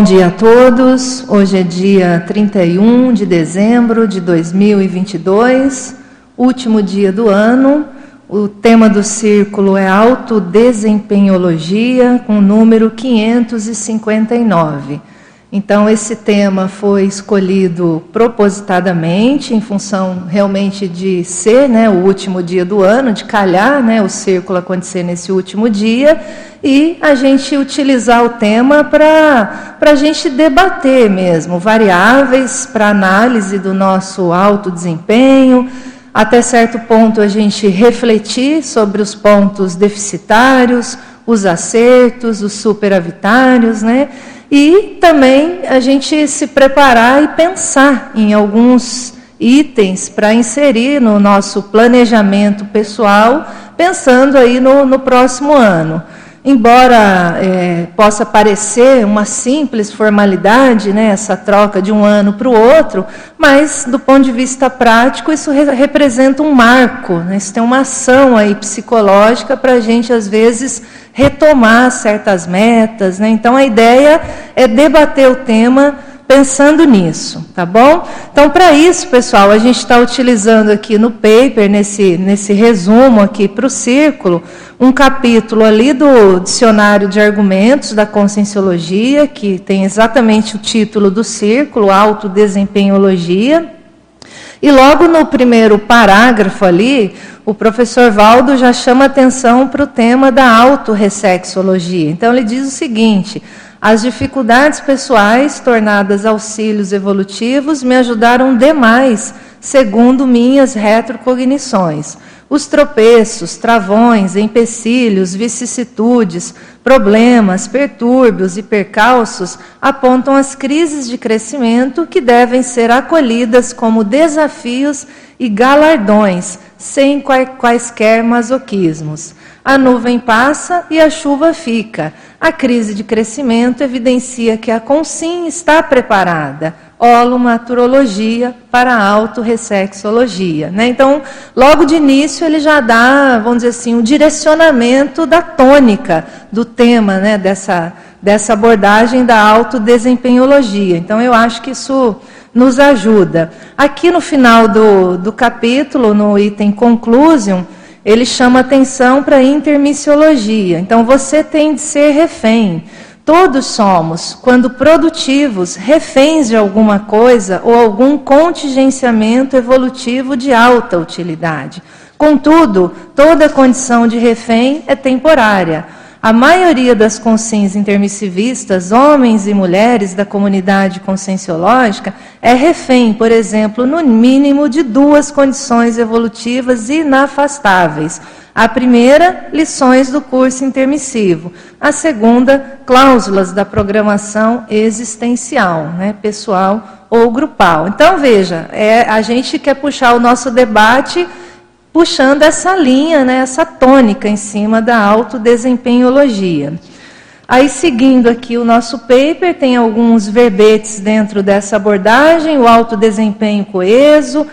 Bom dia a todos. Hoje é dia 31 de dezembro de 2022, último dia do ano. O tema do círculo é autodesempenhologia, com o número 559. Então, esse tema foi escolhido propositadamente, em função realmente de ser né, o último dia do ano, de calhar né, o círculo acontecer nesse último dia, e a gente utilizar o tema para a gente debater mesmo variáveis para análise do nosso alto desempenho, até certo ponto a gente refletir sobre os pontos deficitários, os acertos, os superavitários, né? E também a gente se preparar e pensar em alguns itens para inserir no nosso planejamento pessoal, pensando aí no, no próximo ano. Embora é, possa parecer uma simples formalidade, né, essa troca de um ano para o outro, mas do ponto de vista prático isso re representa um marco, né, isso tem uma ação aí psicológica para a gente às vezes retomar certas metas. Né? Então a ideia é debater o tema pensando nisso, tá bom? Então, para isso, pessoal, a gente está utilizando aqui no paper, nesse, nesse resumo aqui para o círculo, um capítulo ali do Dicionário de Argumentos da Conscienciologia, que tem exatamente o título do círculo, Autodesempenhologia. E logo no primeiro parágrafo ali, o professor Valdo já chama atenção para o tema da autorressexologia. Então, ele diz o seguinte as dificuldades pessoais tornadas auxílios evolutivos me ajudaram demais, segundo minhas retrocognições. Os tropeços, travões, empecilhos, vicissitudes, problemas, pertúrbios e percalços apontam as crises de crescimento que devem ser acolhidas como desafios e galardões, sem quaisquer masoquismos. A nuvem passa e a chuva fica. A crise de crescimento evidencia que a Consim está preparada. Holomaturologia para autorressexologia. Né? Então, logo de início, ele já dá, vamos dizer assim, um direcionamento da tônica do tema né? dessa, dessa abordagem da autodesempenhologia. Então, eu acho que isso nos ajuda. Aqui no final do, do capítulo, no item conclusion, ele chama atenção para a intermissiologia. Então você tem de ser refém. Todos somos, quando produtivos, reféns de alguma coisa ou algum contingenciamento evolutivo de alta utilidade. Contudo, toda condição de refém é temporária. A maioria das consciências intermissivistas, homens e mulheres da comunidade conscienciológica, é refém, por exemplo, no mínimo de duas condições evolutivas inafastáveis. A primeira, lições do curso intermissivo. A segunda, cláusulas da programação existencial, né, pessoal ou grupal. Então, veja, é, a gente quer puxar o nosso debate puxando essa linha, né, essa tônica em cima da autodesempenhologia. Aí, seguindo aqui o nosso paper, tem alguns verbetes dentro dessa abordagem: o autodesempenho coeso,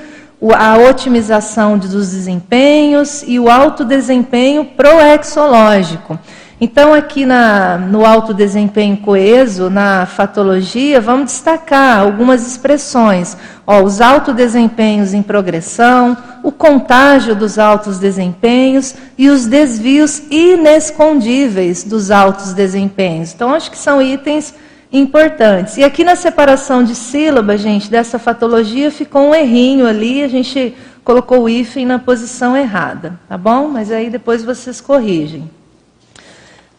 a otimização dos desempenhos e o autodesempenho proexológico. Então, aqui na, no alto desempenho coeso, na fatologia, vamos destacar algumas expressões. Ó, os altos desempenhos em progressão, o contágio dos altos desempenhos e os desvios inescondíveis dos altos desempenhos. Então, acho que são itens importantes. E aqui na separação de sílaba, gente, dessa fatologia, ficou um errinho ali, a gente colocou o hífen na posição errada, tá bom? Mas aí depois vocês corrigem.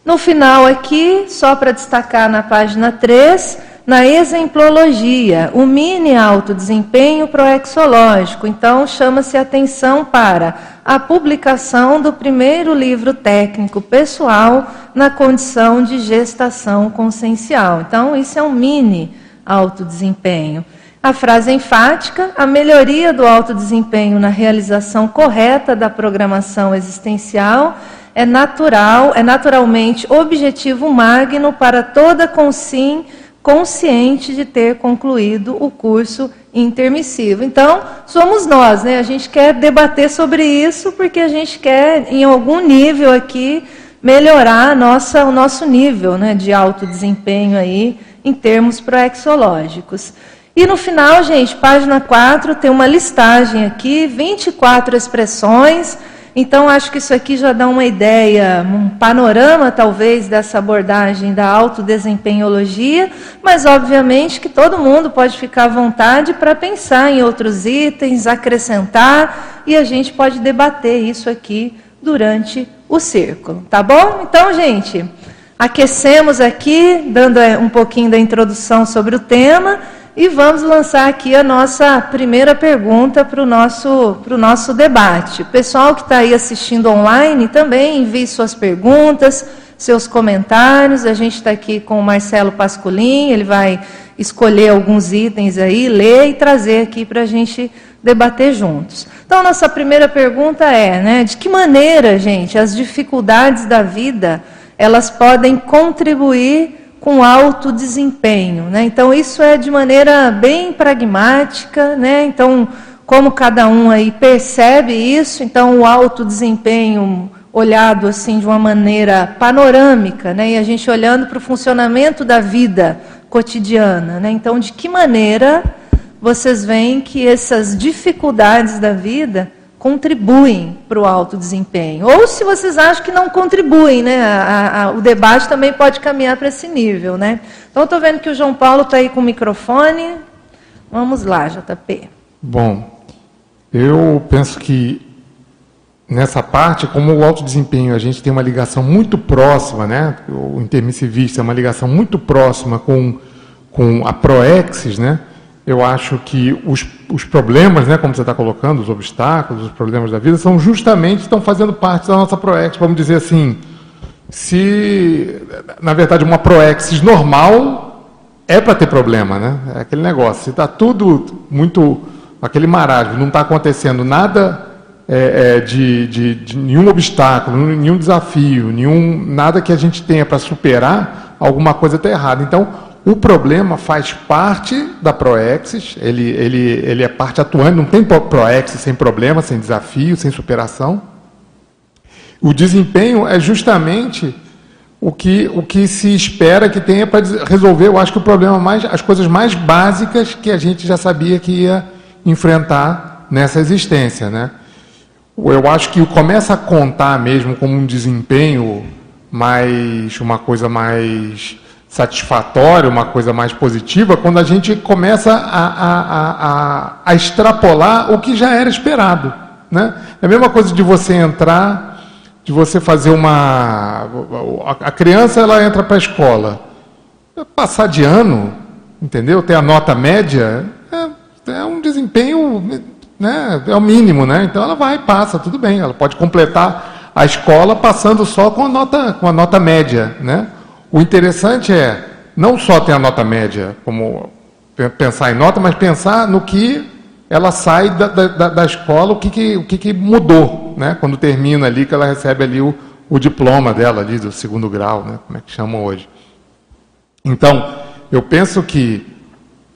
No final aqui, só para destacar na página 3, na exemplologia, o mini alto desempenho proexológico. Então, chama-se atenção para a publicação do primeiro livro técnico pessoal na condição de gestação consciencial. Então, isso é um mini alto desempenho. A frase enfática, a melhoria do alto desempenho na realização correta da programação existencial é natural, é naturalmente objetivo magno para toda consim consciente de ter concluído o curso intermissivo. Então, somos nós, né? A gente quer debater sobre isso porque a gente quer, em algum nível aqui, melhorar nossa, o nosso nível né, de alto desempenho aí em termos proexológicos. E no final, gente, página 4, tem uma listagem aqui, 24 expressões. Então, acho que isso aqui já dá uma ideia, um panorama, talvez, dessa abordagem da autodesempenhologia, mas, obviamente, que todo mundo pode ficar à vontade para pensar em outros itens, acrescentar, e a gente pode debater isso aqui durante o círculo, tá bom? Então, gente, aquecemos aqui, dando é, um pouquinho da introdução sobre o tema. E vamos lançar aqui a nossa primeira pergunta para o nosso, nosso debate. O pessoal que está aí assistindo online também envie suas perguntas, seus comentários. A gente está aqui com o Marcelo Pascolin, ele vai escolher alguns itens aí, ler e trazer aqui para a gente debater juntos. Então, nossa primeira pergunta é, né, de que maneira, gente, as dificuldades da vida elas podem contribuir com alto desempenho. Né? Então, isso é de maneira bem pragmática. Né? Então, como cada um aí percebe isso, então o alto desempenho olhado assim de uma maneira panorâmica, né? e a gente olhando para o funcionamento da vida cotidiana. Né? Então, de que maneira vocês veem que essas dificuldades da vida contribuem para o alto desempenho. Ou se vocês acham que não contribuem, né? A, a, o debate também pode caminhar para esse nível. Né? Então, estou vendo que o João Paulo está aí com o microfone. Vamos lá, JP. Bom, eu penso que nessa parte, como o alto desempenho, a gente tem uma ligação muito próxima, né? o intermissivista é uma ligação muito próxima com, com a Proexis, né? Eu acho que os, os problemas, né, como você está colocando, os obstáculos, os problemas da vida, são justamente, estão fazendo parte da nossa ProEx, vamos dizer assim, se, na verdade, uma ProEx normal é para ter problema, né? É aquele negócio, se está tudo muito, aquele marasmo, não está acontecendo nada é, é, de, de, de, nenhum obstáculo, nenhum desafio, nenhum, nada que a gente tenha para superar, alguma coisa está errada. Então, o problema faz parte da Proexis, ele, ele, ele é parte atuante, não tem Proexis sem problema, sem desafio, sem superação. O desempenho é justamente o que, o que se espera que tenha para resolver, eu acho que o problema mais, as coisas mais básicas que a gente já sabia que ia enfrentar nessa existência. Né? Eu acho que começa a contar mesmo como um desempenho mais, uma coisa mais satisfatória, uma coisa mais positiva, quando a gente começa a, a, a, a, extrapolar o que já era esperado. Né? É a mesma coisa de você entrar, de você fazer uma. A criança ela entra para a escola. Passar de ano, entendeu? Ter a nota média, é, é um desempenho, né? é o mínimo, né? Então ela vai, passa, tudo bem. Ela pode completar a escola passando só com a nota, com a nota média, né? O interessante é não só ter a nota média, como pensar em nota, mas pensar no que ela sai da, da, da escola, o que, que, o que, que mudou, né? quando termina ali, que ela recebe ali o, o diploma dela ali do segundo grau, né? como é que chamam hoje. Então, eu penso que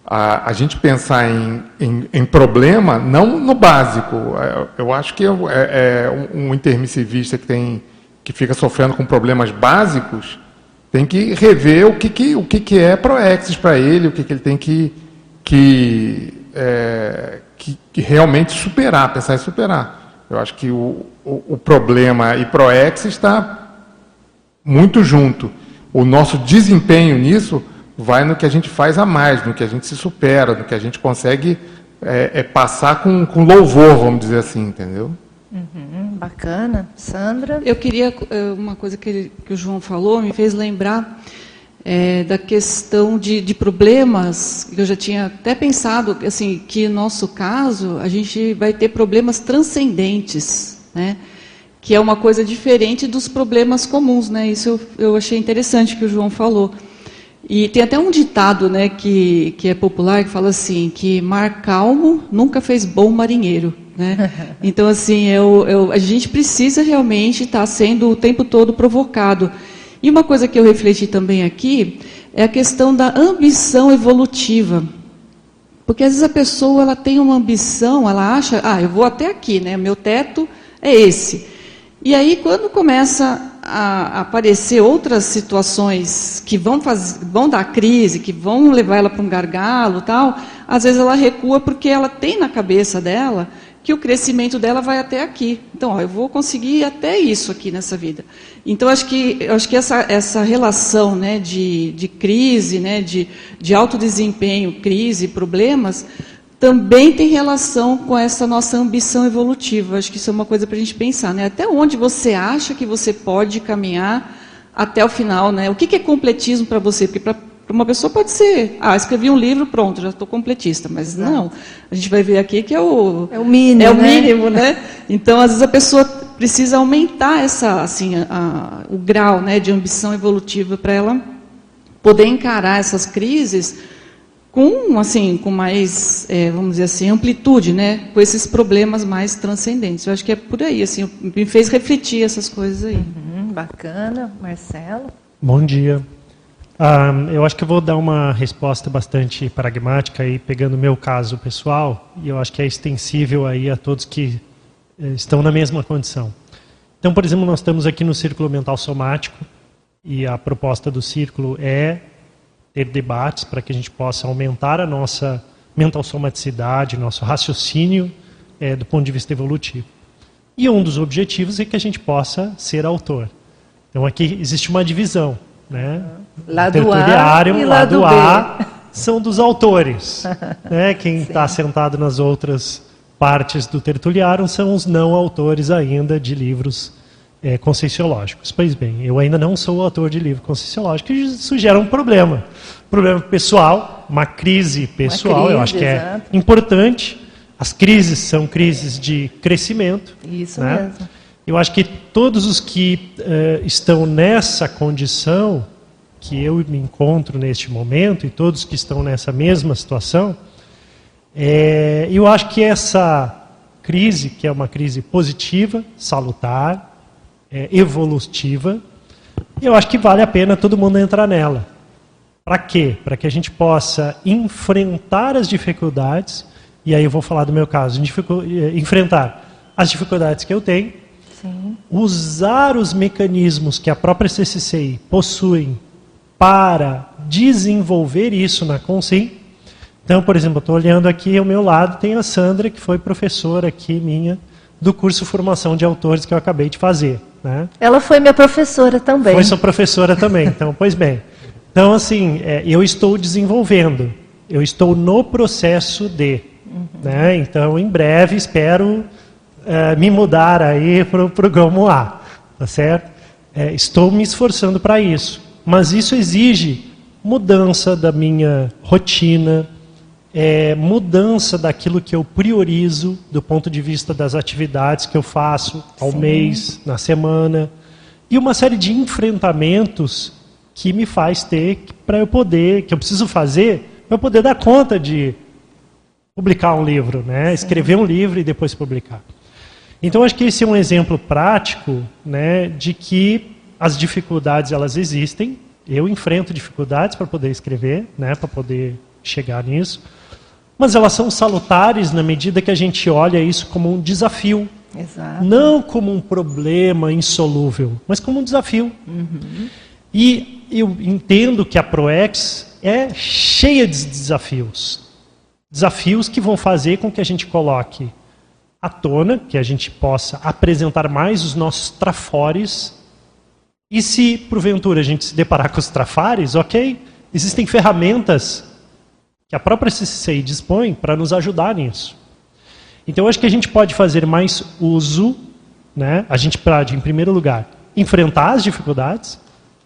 a, a gente pensar em, em, em, problema, não no básico. É, eu acho que é, é, é um intermissivista que, tem, que fica sofrendo com problemas básicos, tem que rever o que, que, o que, que é Proexis para ele, o que, que ele tem que, que, é, que, que, realmente superar, pensar em superar. Eu acho que o, o, o problema e Proexis está muito junto. O nosso desempenho nisso vai no que a gente faz a mais, no que a gente se supera, no que a gente consegue é, é passar com, com louvor, vamos dizer assim, entendeu? Uhum, bacana. Sandra? Eu queria, eh, uma coisa que, que o João falou, me fez lembrar é, da questão de, de, problemas, que eu já tinha até pensado, assim, que no nosso caso, a gente vai ter problemas transcendentes, né? que é uma coisa diferente dos problemas comuns. Né? Isso eu, eu achei interessante que o João falou. E tem até um ditado né, que, que é popular que fala assim, que mar calmo nunca fez bom marinheiro. Né? Então, assim, eu, eu, a gente precisa realmente estar sendo o tempo todo provocado. E uma coisa que eu refleti também aqui é a questão da ambição evolutiva. Porque às vezes a pessoa ela tem uma ambição, ela acha, ah, eu vou até aqui, né? Meu teto é esse. E aí, quando começa a, aparecer outras situações que vão, faz, vão dar crise, que vão levar ela para um gargalo tal, às vezes ela recua porque ela tem na cabeça dela que o crescimento dela vai até aqui. Então, ó, eu vou conseguir até isso aqui nessa vida. Então, acho que, acho que essa, essa relação né, de, de crise, né, de, de alto desempenho, crise, problemas, também tem relação com essa nossa ambição evolutiva. Acho que isso é uma coisa para a gente pensar. Né? Até onde você acha que você pode caminhar até o final? Né? O que, que é completismo para você? Porque para uma pessoa pode ser, ah, escrevi um livro, pronto, já estou completista. Mas Exato. não, a gente vai ver aqui que é o, é o mínimo. É o né? mínimo, né? Então, às vezes, a pessoa precisa aumentar essa, assim, a, o grau né, de ambição evolutiva para ela poder encarar essas crises com assim com mais é, vamos dizer assim amplitude né? Com esses problemas mais transcendentes. Eu acho que é por aí assim me fez refletir essas coisas aí. Uhum, bacana. Marcelo? Bom dia. Ah, eu acho que eu vou dar uma resposta bastante pragmática aí pegando o meu caso pessoal e eu acho que é extensível aí a todos que eh, estão na mesma condição. Então por exemplo nós estamos aqui no círculo mental somático e a proposta do círculo é ter debates para que a gente possa aumentar a nossa mental somaticidade, nosso raciocínio é, do ponto de vista evolutivo. E um dos objetivos é que a gente possa ser autor. Então aqui existe uma divisão, né? Lado A e lado, lado A são dos autores, né? Quem está sentado nas outras partes do tertuliário são os não autores ainda de livros é, conscienciológicos. Pois bem, eu ainda não sou autor de livro conscienciológico, e isso gera um problema. Problema pessoal, uma crise pessoal, uma crise, eu acho que é exato. importante. As crises são crises de crescimento. Isso né? mesmo. Eu acho que todos os que uh, estão nessa condição que eu me encontro neste momento, e todos que estão nessa mesma situação, é, eu acho que essa crise, que é uma crise positiva, salutar, é, evolutiva. Eu acho que vale a pena todo mundo entrar nela. Para quê? Para que a gente possa enfrentar as dificuldades, e aí eu vou falar do meu caso, é, enfrentar as dificuldades que eu tenho, Sim. usar os mecanismos que a própria CCCI possui para desenvolver isso na Consim. Então, por exemplo, estou olhando aqui ao meu lado, tem a Sandra, que foi professora aqui minha do curso Formação de Autores que eu acabei de fazer. Né? Ela foi minha professora também. Foi sua professora também, então, pois bem. Então, assim, é, eu estou desenvolvendo, eu estou no processo de. Uhum. Né? Então, em breve, espero é, me mudar aí para o programa A, tá certo? É, estou me esforçando para isso, mas isso exige mudança da minha rotina, é, mudança daquilo que eu priorizo do ponto de vista das atividades que eu faço ao Sim. mês, na semana, e uma série de enfrentamentos que me faz ter para eu poder, que eu preciso fazer, para eu poder dar conta de publicar um livro, né? escrever um livro e depois publicar. Então acho que esse é um exemplo prático né, de que as dificuldades elas existem. Eu enfrento dificuldades para poder escrever, né, para poder chegar nisso mas elas são salutares na medida que a gente olha isso como um desafio. Exato. Não como um problema insolúvel, mas como um desafio. Uhum. E eu entendo que a ProEx é cheia de desafios. Desafios que vão fazer com que a gente coloque à tona, que a gente possa apresentar mais os nossos trafores. E se, porventura, a gente se deparar com os trafares, ok, existem ferramentas que a própria CCCI dispõe para nos ajudar nisso. Então, eu acho que a gente pode fazer mais uso, né? a gente pode, em primeiro lugar, enfrentar as dificuldades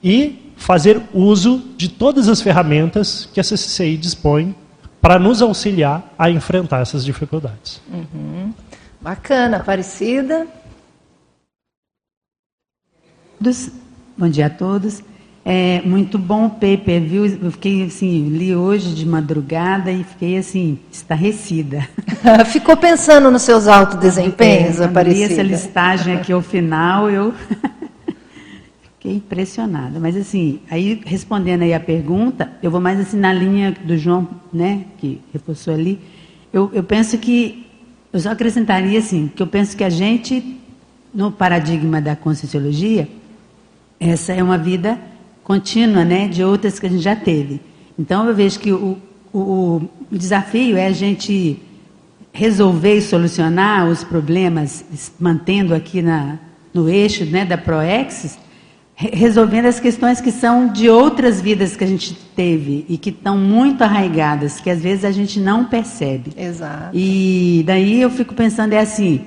e fazer uso de todas as ferramentas que a CCCI dispõe para nos auxiliar a enfrentar essas dificuldades. Uhum. Bacana, Aparecida. Bom dia a todos. É muito bom o paper, viu? Eu fiquei assim, li hoje de madrugada e fiquei assim, estarrecida. Ficou pensando nos seus altos desempenhos, é, Aparecida? essa listagem aqui ao final, eu fiquei impressionada. Mas assim, aí respondendo aí a pergunta, eu vou mais assim na linha do João, né, que reforçou ali. Eu, eu penso que, eu só acrescentaria assim, que eu penso que a gente, no paradigma da conscienciologia, essa é uma vida contínua, né, de outras que a gente já teve. Então eu vejo que o, o, o desafio é a gente resolver e solucionar os problemas, mantendo aqui na, no eixo né, da Proexis, resolvendo as questões que são de outras vidas que a gente teve e que estão muito arraigadas, que às vezes a gente não percebe. Exato. E daí eu fico pensando, é assim,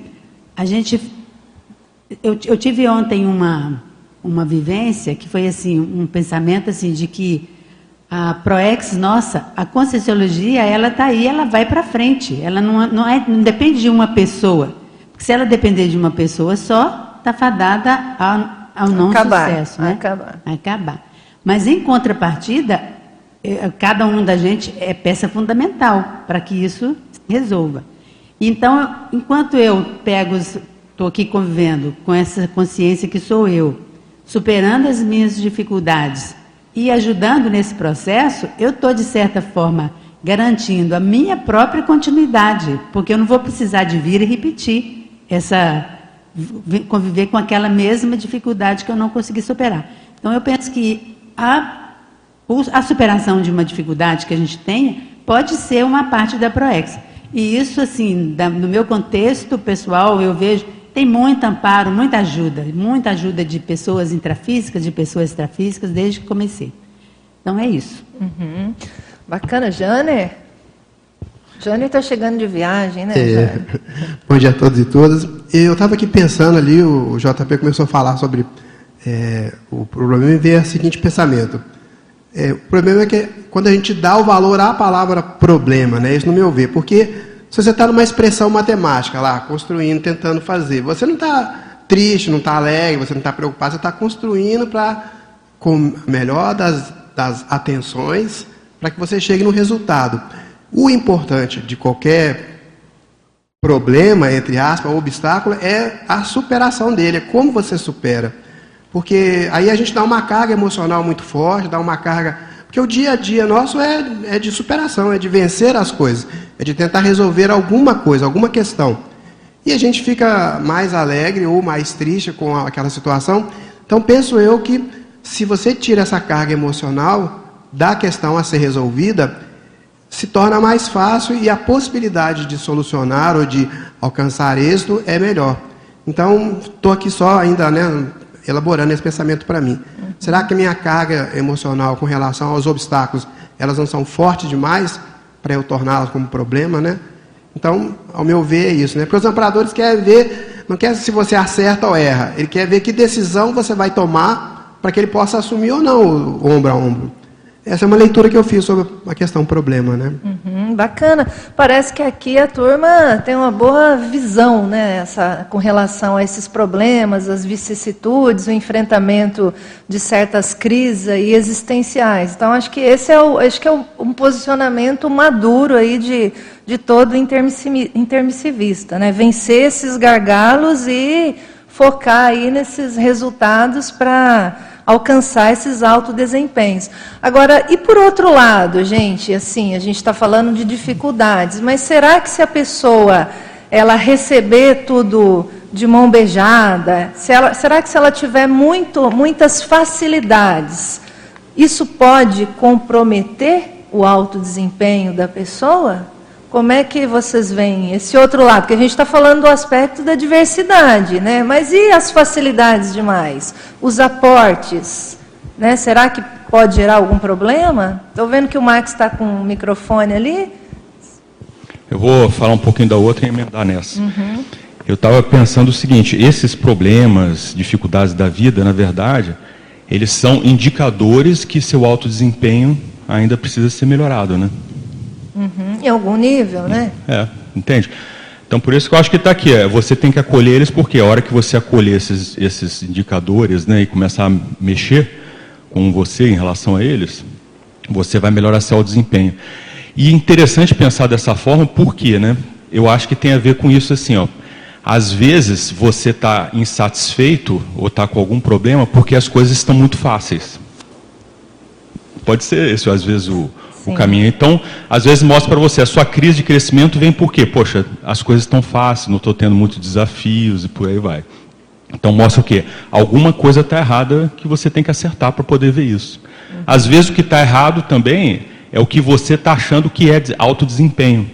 a gente. Eu, eu tive ontem uma, uma vivência que foi assim, um pensamento assim de que a Proex nossa, a Conscienciologia, ela está aí, ela vai para frente. Ela não, não, é, não depende de uma pessoa. Porque se ela depender de uma pessoa só, está fadada ao, ao não Acabar, sucesso. Né? acabar. Acabar. Mas em contrapartida, eh, cada um da gente é peça fundamental para que isso resolva. Então, enquanto eu pego, estou aqui convivendo com essa consciência que sou eu, superando as minhas dificuldades e ajudando nesse processo, eu estou, de certa forma, garantindo a minha própria continuidade, porque eu não vou precisar de vir e repetir essa conviver com aquela mesma dificuldade que eu não consegui superar. Então eu penso que a, a superação de uma dificuldade que a gente tenha pode ser uma parte da Proex. E isso, assim, da, no meu contexto pessoal, eu vejo tem muito amparo, muita ajuda, muita ajuda de pessoas intrafísicas, de pessoas extrafísicas, desde que comecei. Então é isso. Uhum. Bacana, Jane. Jane está chegando de viagem, né? É. Bom dia a todos e todas. Eu estava aqui pensando ali, o JP começou a falar sobre é, o problema e veio o seguinte pensamento. É, o problema é que quando a gente dá o valor à palavra problema, né, isso no meu ver, porque se você está numa expressão matemática lá, construindo, tentando fazer, você não está triste, não está alegre, você não está preocupado, você está construindo para, com a melhor das, das atenções, para que você chegue no resultado. O importante de qualquer problema, entre aspas, obstáculo, é a superação dele, é como você supera. Porque aí a gente dá uma carga emocional muito forte, dá uma carga. Porque o dia a dia nosso é, é de superação, é de vencer as coisas, é de tentar resolver alguma coisa, alguma questão. E a gente fica mais alegre ou mais triste com aquela situação. Então penso eu que se você tira essa carga emocional da questão a ser resolvida, se torna mais fácil e a possibilidade de solucionar ou de alcançar êxito é melhor. Então, estou aqui só ainda né, elaborando esse pensamento para mim. Será que a minha carga emocional com relação aos obstáculos, elas não são fortes demais para eu torná-las como problema, né? Então, ao meu ver, é isso, né? Porque os amparadores querem ver, não quer se você acerta ou erra, ele quer ver que decisão você vai tomar para que ele possa assumir ou não ombro a ombro. Essa é uma leitura que eu fiz sobre a questão problema, né? Uhum, bacana. Parece que aqui a turma tem uma boa visão, né, essa, com relação a esses problemas, as vicissitudes, o enfrentamento de certas crises aí existenciais. Então acho que esse é o, acho que é um posicionamento maduro aí de, de todo intermissivista, né? Vencer esses gargalos e focar aí nesses resultados para alcançar esses altos desempenhos. Agora, e por outro lado, gente, assim, a gente está falando de dificuldades, mas será que se a pessoa ela receber tudo de mão beijada, se ela, será que se ela tiver muito, muitas facilidades, isso pode comprometer o alto desempenho da pessoa? Como é que vocês veem esse outro lado? Porque a gente está falando do aspecto da diversidade, né? Mas e as facilidades demais? Os aportes? Né? Será que pode gerar algum problema? Estou vendo que o Max está com o microfone ali. Eu vou falar um pouquinho da outra e emendar nessa. Uhum. Eu estava pensando o seguinte: esses problemas, dificuldades da vida, na verdade, eles são indicadores que seu alto desempenho ainda precisa ser melhorado, né? Uhum, em algum nível, né? É, entende? Então, por isso que eu acho que está aqui. É, você tem que acolher eles, porque a hora que você acolher esses, esses indicadores né, e começar a mexer com você em relação a eles, você vai melhorar seu desempenho. E é interessante pensar dessa forma, por quê? Né? Eu acho que tem a ver com isso assim, ó. Às vezes você está insatisfeito ou está com algum problema porque as coisas estão muito fáceis. Pode ser esse, às vezes, o, o caminho. Então, às vezes mostra para você, a sua crise de crescimento vem por quê? Poxa, as coisas estão fáceis, não estou tendo muitos desafios e por aí vai. Então mostra o quê? Alguma coisa está errada que você tem que acertar para poder ver isso. Às vezes o que está errado também é o que você está achando que é alto desempenho.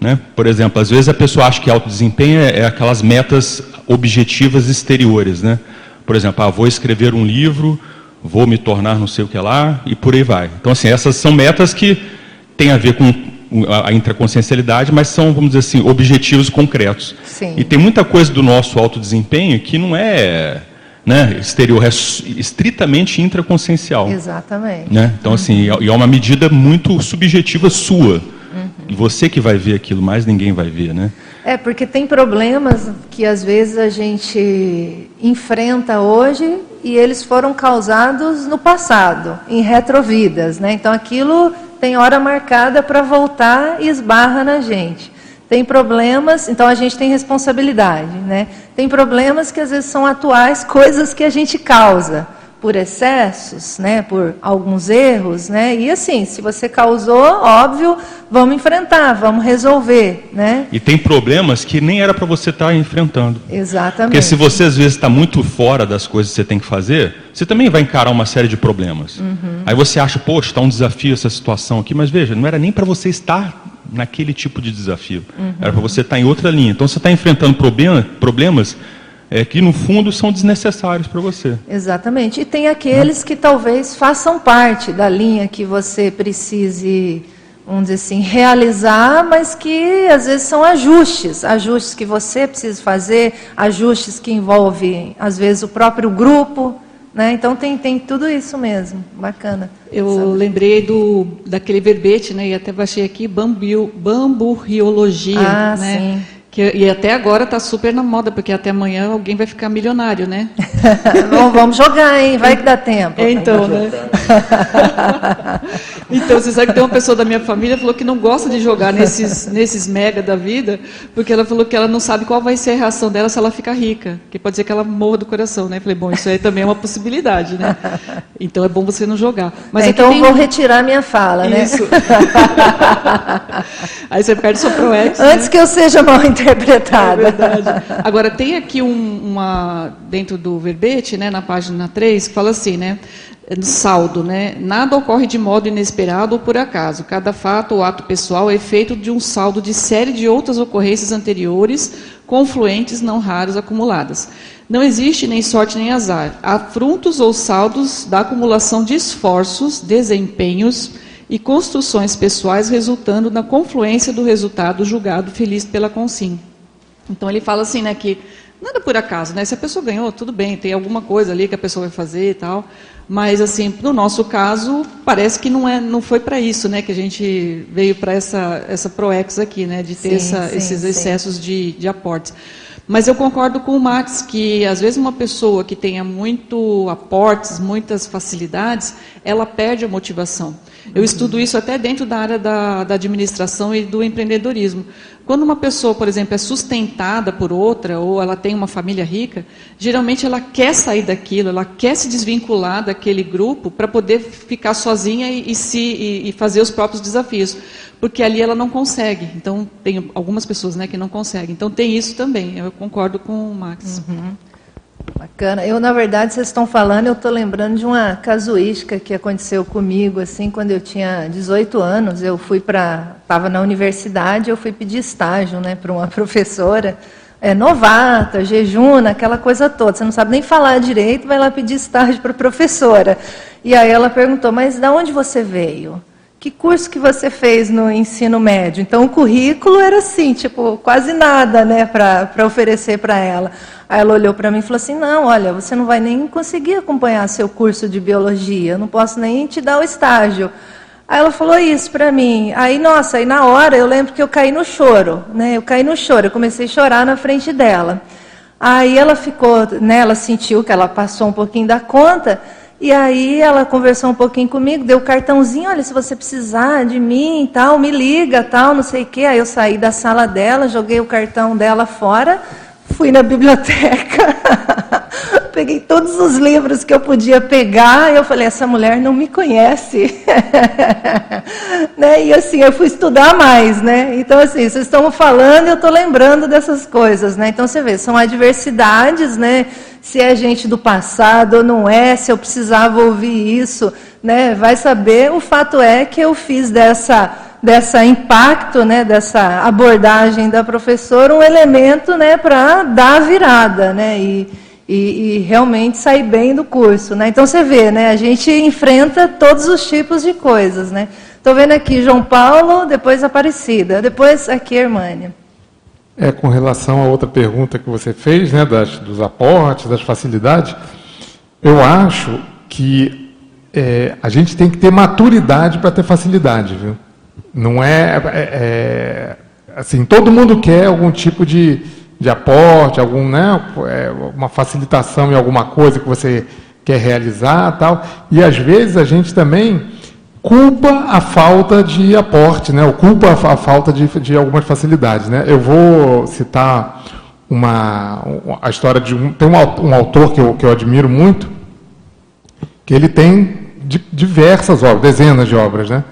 Né? Por exemplo, às vezes a pessoa acha que alto desempenho é, é aquelas metas objetivas exteriores. Né? Por exemplo, ah, vou escrever um livro, vou me tornar não sei o que lá, e por aí vai. Então, assim, essas são metas que têm a ver com a intraconsciencialidade, mas são, vamos dizer assim, objetivos concretos. Sim. E tem muita coisa do nosso alto desempenho que não é né, exterior, é estritamente intraconsciencial. Exatamente. Né? Então, uhum. assim, e é uma medida muito subjetiva sua. Uhum. Você que vai ver aquilo, mais ninguém vai ver, né? É, porque tem problemas que às vezes a gente enfrenta hoje e eles foram causados no passado, em retrovidas, né? Então aquilo tem hora marcada para voltar e esbarra na gente. Tem problemas, então a gente tem responsabilidade, né? Tem problemas que às vezes são atuais, coisas que a gente causa por excessos, né, por alguns erros, né? E assim, se você causou, óbvio, vamos enfrentar, vamos resolver, né? E tem problemas que nem era para você estar tá enfrentando. Exatamente. Porque se você às vezes está muito fora das coisas que você tem que fazer, você também vai encarar uma série de problemas. Uhum. Aí você acha, poxa, está um desafio essa situação aqui, mas veja, não era nem para você estar naquele tipo de desafio. Uhum. Era para você estar tá em outra linha. Então você está enfrentando problema, problemas é, que no fundo são desnecessários para você. Exatamente. E tem aqueles que talvez façam parte da linha que você precise, vamos dizer assim, realizar, mas que às vezes são ajustes, ajustes que você precisa fazer, ajustes que envolvem às vezes o próprio grupo. Né? Então tem, tem tudo isso mesmo, bacana. Eu sabe? lembrei do, daquele verbete, né? e até baixei aqui, bambu, bamburriologia. Ah, né? sim que, e até agora está super na moda, porque até amanhã alguém vai ficar milionário, né? Bom, vamos jogar, hein? Vai que dá tempo. Então, né? então, você sabe que tem uma pessoa da minha família que falou que não gosta de jogar nesses, nesses mega da vida, porque ela falou que ela não sabe qual vai ser a reação dela se ela ficar rica. Que pode ser que ela morra do coração, né? Eu falei, bom, isso aí também é uma possibilidade, né? Então é bom você não jogar. Mas é, então eu vou retirar minha fala, né? Isso. aí você perde sua ProEx. Antes né? que eu seja mal interpretada interpretada. É verdade. Agora, tem aqui um, uma, dentro do verbete, né, na página 3, que fala assim, né, saldo, né, nada ocorre de modo inesperado ou por acaso. Cada fato ou ato pessoal é feito de um saldo de série de outras ocorrências anteriores, confluentes, não raras, acumuladas. Não existe nem sorte nem azar. Há frutos ou saldos da acumulação de esforços, desempenhos, e construções pessoais resultando na confluência do resultado julgado feliz pela consim. Então ele fala assim, né, que nada por acaso, né? Se a pessoa ganhou, tudo bem, tem alguma coisa ali que a pessoa vai fazer e tal. Mas assim, no nosso caso, parece que não é, não foi para isso, né, que a gente veio para essa essa proex aqui, né, de ter sim, essa, sim, esses excessos de, de aportes. Mas eu concordo com o Max que às vezes uma pessoa que tenha muito aportes, muitas facilidades, ela perde a motivação. Eu estudo isso até dentro da área da, da, administração e do empreendedorismo. Quando uma pessoa, por exemplo, é sustentada por outra, ou ela tem uma família rica, geralmente ela quer sair daquilo, ela quer se desvincular daquele grupo para poder ficar sozinha e, e se, e, e, fazer os próprios desafios. Porque ali ela não consegue. Então, tem algumas pessoas né, que não conseguem. Então, tem isso também. Eu concordo com o Max. Uhum. Bacana. Eu, na verdade, vocês estão falando, eu estou lembrando de uma casuística que aconteceu comigo, assim, quando eu tinha 18 anos. Eu fui para. Estava na universidade, eu fui pedir estágio né, para uma professora é, novata, jejuna, aquela coisa toda. Você não sabe nem falar direito, vai lá pedir estágio para a professora. E aí ela perguntou: Mas de onde você veio? Que curso que você fez no ensino médio? Então, o currículo era assim, tipo, quase nada, né, para oferecer para ela. Aí ela olhou para mim e falou assim: Não, olha, você não vai nem conseguir acompanhar seu curso de biologia, não posso nem te dar o estágio. Aí ela falou isso para mim. Aí, nossa, aí na hora eu lembro que eu caí no choro, né? Eu caí no choro, eu comecei a chorar na frente dela. Aí ela ficou, né, ela sentiu que ela passou um pouquinho da conta. E aí ela conversou um pouquinho comigo, deu o cartãozinho, olha, se você precisar de mim, tal, me liga, tal, não sei o quê. Aí eu saí da sala dela, joguei o cartão dela fora, fui na biblioteca, peguei todos os livros que eu podia pegar, e eu falei, essa mulher não me conhece. né? E assim, eu fui estudar mais, né? Então, assim, vocês estão falando e eu estou lembrando dessas coisas, né? Então, você vê, são adversidades, né? Se é gente do passado ou não é, se eu precisava ouvir isso, né? Vai saber. O fato é que eu fiz dessa dessa impacto, né, dessa abordagem da professora um elemento, né, para dar a virada, né? E, e, e, realmente sair bem do curso, né? Então você vê, né? A gente enfrenta todos os tipos de coisas, né? Estou vendo aqui João Paulo, depois Aparecida, depois aqui Hermânia. É, com relação a outra pergunta que você fez, né, das, dos aportes, das facilidades, eu acho que é, a gente tem que ter maturidade para ter facilidade, viu? Não é, é, é, assim, todo mundo quer algum tipo de, de aporte, algum, né, é, uma facilitação em alguma coisa que você quer realizar, tal. E às vezes a gente também culpa a falta de aporte, né? Ou culpa a, falta de, de algumas facilidades, né? Eu vou citar uma a história de um tem um, um autor que eu, que eu admiro muito que ele tem diversas obras, dezenas de obras, né?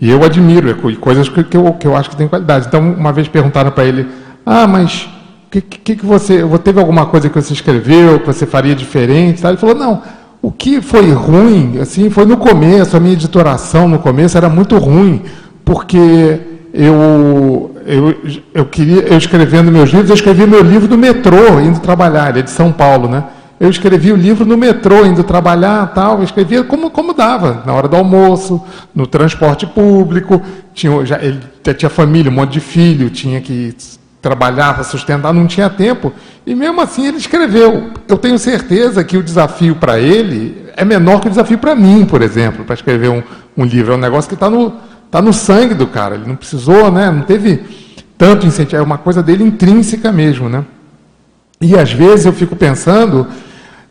E eu admiro, e coisas que, que, eu, que eu acho que tem qualidade. Então, uma vez perguntaram para ele: Ah, mas que, que, que, você. Teve alguma coisa que você escreveu que você faria diferente? Ele falou: Não, o que foi ruim, assim, foi no começo, a minha editoração no começo era muito ruim, porque eu, eu, eu queria, eu escrevendo meus livros, eu escrevi meu livro no metrô, indo trabalhar, ele é de São Paulo, né? Eu escrevi o livro no metrô, indo trabalhar tal, eu escrevia como, como dava, na hora do almoço, no transporte público, tinha, já, ele tinha família, um monte de filho, tinha que trabalhava, sustentar, não tinha tempo. E mesmo assim ele escreveu. Eu tenho certeza que o desafio para ele é menor que o desafio para mim, por exemplo, para escrever um, um, livro. É um negócio que está no, tá no sangue do cara. Ele não precisou, né? não teve tanto incentivo. É uma coisa dele intrínseca mesmo. Né? E às vezes eu fico pensando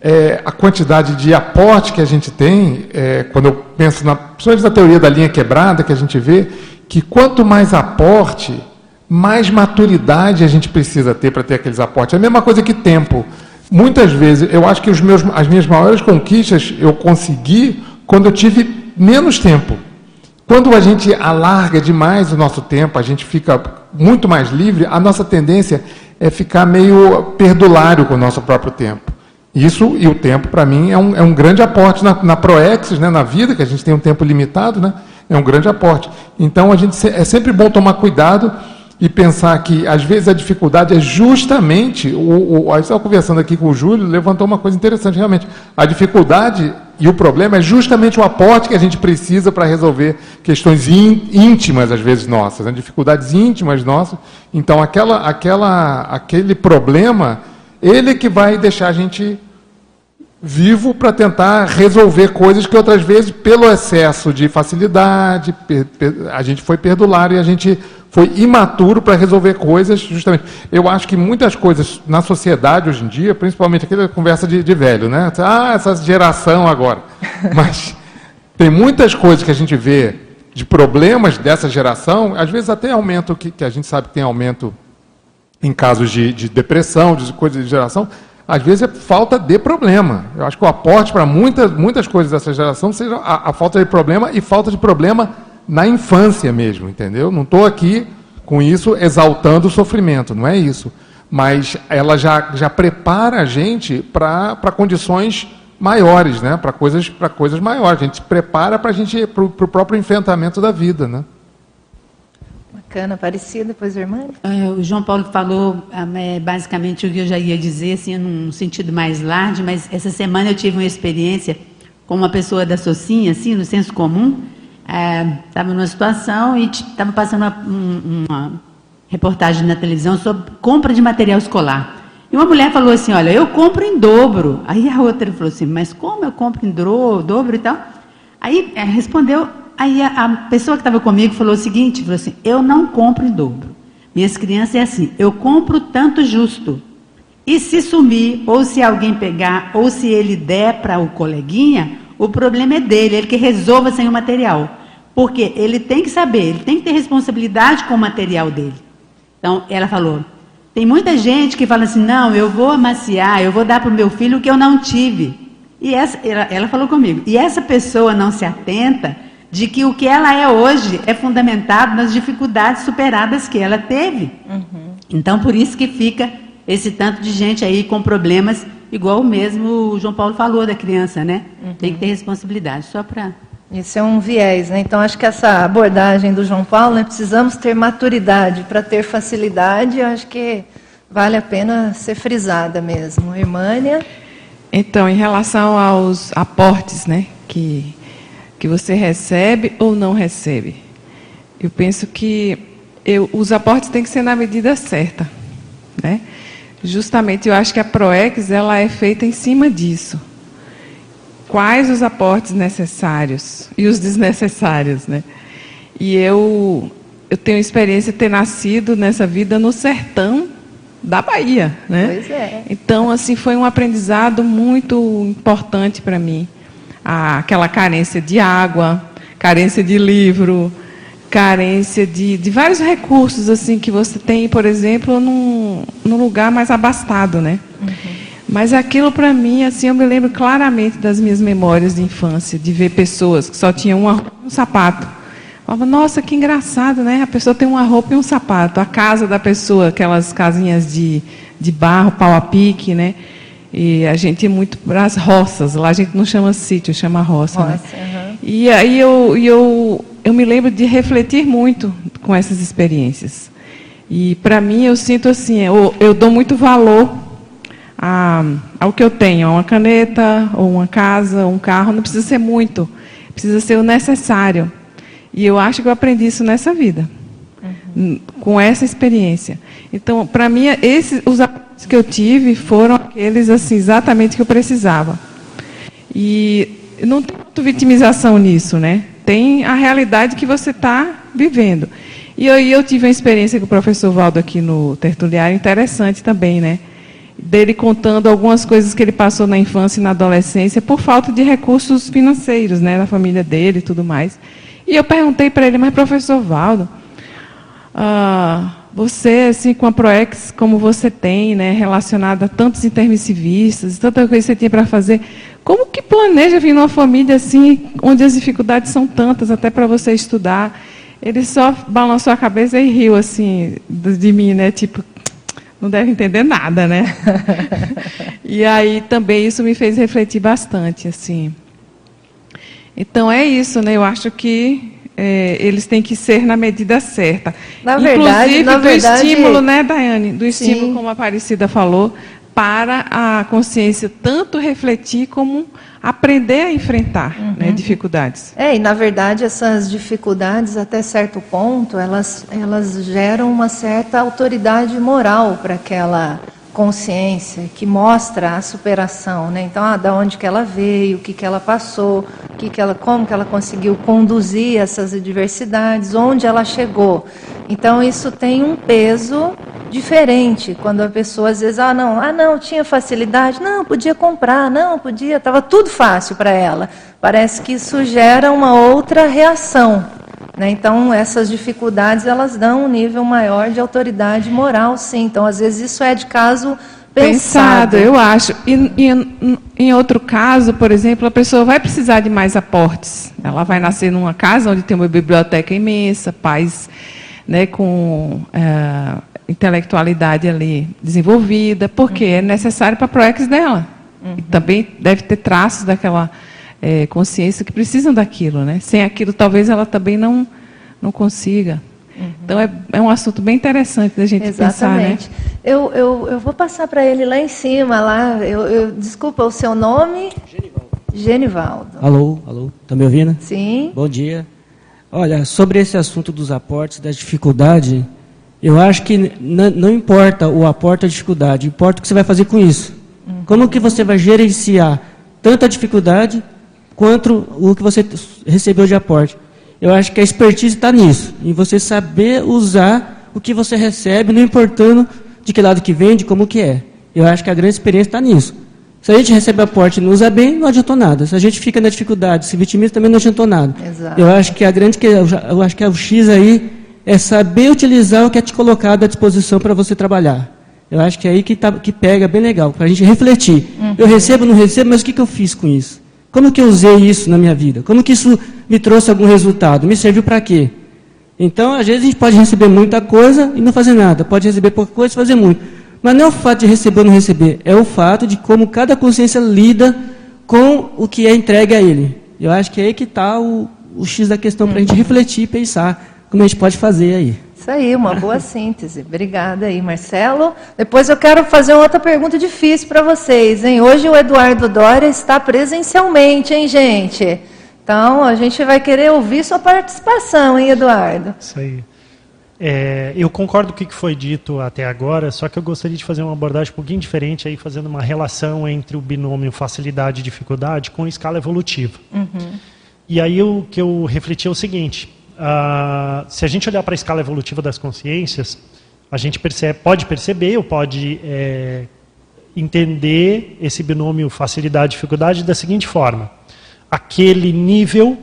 é, a quantidade de aporte que a gente tem, é, quando eu penso na, principalmente na teoria da linha quebrada, que a gente vê que quanto mais aporte, mais maturidade a gente precisa ter para ter aqueles aportes. É a mesma coisa que tempo. Muitas vezes, eu acho que os meus, as minhas maiores conquistas eu consegui quando eu tive menos tempo. Quando a gente alarga demais o nosso tempo, a gente fica muito mais livre, a nossa tendência é ficar meio perdulário com o nosso próprio tempo. Isso e o tempo, para mim, é um, é um grande aporte na, na Proexis, né, na vida, que a gente tem um tempo limitado, né, é um grande aporte. Então, a gente, é sempre bom tomar cuidado e pensar que, às vezes, a dificuldade é justamente. O, o, a estava conversando aqui com o Júlio, levantou uma coisa interessante, realmente. A dificuldade e o problema é justamente o aporte que a gente precisa para resolver questões íntimas, às vezes, nossas, né? dificuldades íntimas nossas. Então, aquela, aquela, aquele problema, ele que vai deixar a gente vivo para tentar resolver coisas que outras vezes, pelo excesso de facilidade, a gente foi perdulário e a gente foi imaturo para resolver coisas, justamente. Eu acho que muitas coisas na sociedade hoje em dia, principalmente aquela conversa de, de velho, né? Ah, essa geração agora. Mas tem muitas coisas que a gente vê de problemas dessa geração, às vezes até aumento, que, que a gente sabe que tem aumento em casos de, de depressão, de coisas de geração, às vezes é falta de problema. Eu acho que o aporte para muitas, muitas coisas dessa geração seja a, a falta de problema e falta de problema na infância mesmo, entendeu? Não estou aqui com isso exaltando o sofrimento, não é isso. Mas ela já, já prepara a gente para condições maiores, né? para coisas, coisas maiores. A gente se prepara para a gente para o próprio enfrentamento da vida. Né? Bacana, Aparecida, depois o irmão. É, o João Paulo falou é, basicamente o que eu já ia dizer, assim, num sentido mais largo, mas essa semana eu tive uma experiência com uma pessoa da Socinha, assim, no senso comum, estava é, numa situação e estava passando uma, uma, reportagem na televisão sobre compra de material escolar. E uma mulher falou assim, olha, eu compro em dobro. Aí a outra falou assim, mas como eu compro em dobro e tal? Aí é, respondeu, aí a, a pessoa que estava comigo falou o seguinte, falou assim, eu não compro em dobro. Minhas crianças é assim, eu compro tanto justo. E se sumir, ou se alguém pegar, ou se ele der para o coleguinha, o problema é dele, ele que resolva sem o material. Porque ele tem que saber, ele tem que ter responsabilidade com o material dele. Então, ela falou: tem muita gente que fala assim, não, eu vou amaciar, eu vou dar para o meu filho o que eu não tive. E essa, ela, ela falou comigo, e essa pessoa não se atenta de que o que ela é hoje é fundamentado nas dificuldades superadas que ela teve. Uhum. Então, por isso que fica esse tanto de gente aí com problemas Igual mesmo o João Paulo falou da criança, né? Uhum. Tem que ter responsabilidade, só para... Isso é um viés, né? Então, acho que essa abordagem do João Paulo, né? precisamos ter maturidade para ter facilidade, acho que vale a pena ser frisada mesmo. Irmânia? Então, em relação aos aportes, né? Que, que você recebe ou não recebe. Eu penso que eu, os aportes têm que ser na medida certa, né? Justamente, eu acho que a ProEx ela é feita em cima disso. Quais os aportes necessários e os desnecessários, né? E eu eu tenho experiência de ter nascido nessa vida no sertão da Bahia, né? Pois é. Então, assim, foi um aprendizado muito importante para mim. aquela carência de água, carência de livro, carência de, de vários recursos assim que você tem, por exemplo, num, num lugar mais abastado, né? Uhum. Mas aquilo para mim, assim, eu me lembro claramente das minhas memórias de infância, de ver pessoas que só tinham uma, um sapato. falava, nossa, que engraçado, né? A pessoa tem uma roupa e um sapato. A casa da pessoa, aquelas casinhas de, de barro, pau a pique, né? E a gente é muito para as roças. Lá a gente não chama sítio, chama roça. roça né? uhum. E aí eu, eu eu me lembro de refletir muito com essas experiências. E para mim eu sinto assim, eu, eu dou muito valor a, ao que eu tenho, uma caneta, ou uma casa, um carro, não precisa ser muito, precisa ser o necessário. E eu acho que eu aprendi isso nessa vida, uhum. com essa experiência. Então, para mim, esses, os aprendizados que eu tive foram aqueles assim exatamente que eu precisava. E não tem muito vitimização nisso, né? Tem a realidade que você está vivendo. E aí eu tive uma experiência com o professor Valdo aqui no Tertuliário, interessante também, né? Dele contando algumas coisas que ele passou na infância e na adolescência por falta de recursos financeiros, né? Na família dele e tudo mais. E eu perguntei para ele, mas professor Valdo, ah, você, assim, com a ProEx, como você tem, né, relacionada a tantos intermissivistas, tanta coisa que você tinha para fazer, como que planeja vir numa família assim, onde as dificuldades são tantas, até para você estudar? Ele só balançou a cabeça e riu assim de mim, né? Tipo, não deve entender nada, né? e aí também isso me fez refletir bastante, assim. Então é isso, né? Eu acho que é, eles têm que ser na medida certa. Na verdade, Inclusive na do verdade, estímulo, né, Daiane? Do estímulo, Sim. como a Aparecida falou, para a consciência tanto refletir como aprender a enfrentar Uhum. né, dificuldades. É, e na verdade essas dificuldades, até certo ponto, elas, elas geram uma certa autoridade moral para aquela consciência que mostra a superação, né? Então, ah, da onde que ela veio, o que que ela passou, o que que ela, como que ela conseguiu conduzir essas adversidades, onde ela chegou. Então, isso tem um peso diferente quando a pessoa às vezes, ah, não, ah, não, tinha facilidade, não, podia comprar, não, podia, estava tudo fácil para ela. Parece que isso gera uma outra reação. Né? Então, essas dificuldades, elas dão um nível maior de autoridade moral, sim. Então, às vezes, isso é de caso pensado. eu acho. E, e, em outro caso, por exemplo, a pessoa vai precisar de mais aportes. Ela vai nascer numa casa onde tem uma biblioteca imensa, pais né, com é, intelectualidade ali desenvolvida, porque é necessário para a ProEx dela. Uhum. Também deve ter traços daquela é, consciência que precisam daquilo. Né? Sem aquilo, talvez ela também não, não consiga. Uhum. Então, é, é um assunto bem interessante da gente Exatamente. pensar. Né? Eu, eu, eu vou passar para ele lá em cima. lá. Eu, eu, desculpa, o seu nome? Genivaldo. Genivaldo. Alô, alô, está me ouvindo? Sim. Bom dia. Olha, sobre esse assunto dos aportes, da dificuldade, eu acho que não importa o aporte ou a dificuldade, importa o que você vai fazer com isso. Uhum. Como que você vai gerenciar tanto a dificuldade quanto o que você recebeu de aporte. Eu acho que a expertise está nisso, em você saber usar o que você recebe, não importando de que lado que vem, de como que é. Eu acho que a grande experiência está nisso. Se a gente recebe aporte e não usa bem, não adiantou nada. Se a gente fica na dificuldade, se vitimiza, também não adiantou nada. Exato. Eu acho que a grande eu acho que o X aí é saber utilizar o que é te colocado à disposição para você trabalhar. Eu acho que é aí que, tá, que pega bem legal, para a gente refletir. Uhum. Eu recebo, não recebo, mas o que, que eu fiz com isso? Como que eu usei isso na minha vida? Como que isso me trouxe algum resultado? Me serviu para quê? Então, às vezes a gente pode receber muita coisa e não fazer nada. Pode receber pouca coisa e fazer muito. Mas não é o fato de receber ou não receber, é o fato de como cada consciência lida com o que é entregue a ele. Eu acho que é aí que está o, o X da questão para a gente refletir e pensar como a gente pode fazer aí. Isso aí, uma boa síntese. Obrigada aí, Marcelo. Depois eu quero fazer uma outra pergunta difícil para vocês, hein? Hoje o Eduardo Dória está presencialmente, hein, gente? Então a gente vai querer ouvir sua participação, hein, Eduardo? Isso aí. É, eu concordo com o que foi dito até agora, só que eu gostaria de fazer uma abordagem um pouquinho diferente, aí fazendo uma relação entre o binômio facilidade e dificuldade com a escala evolutiva. Uhum. E aí o que eu refleti é o seguinte: uh, se a gente olhar para a escala evolutiva das consciências, a gente percebe, pode perceber ou pode é, entender esse binômio facilidade-dificuldade da seguinte forma: aquele nível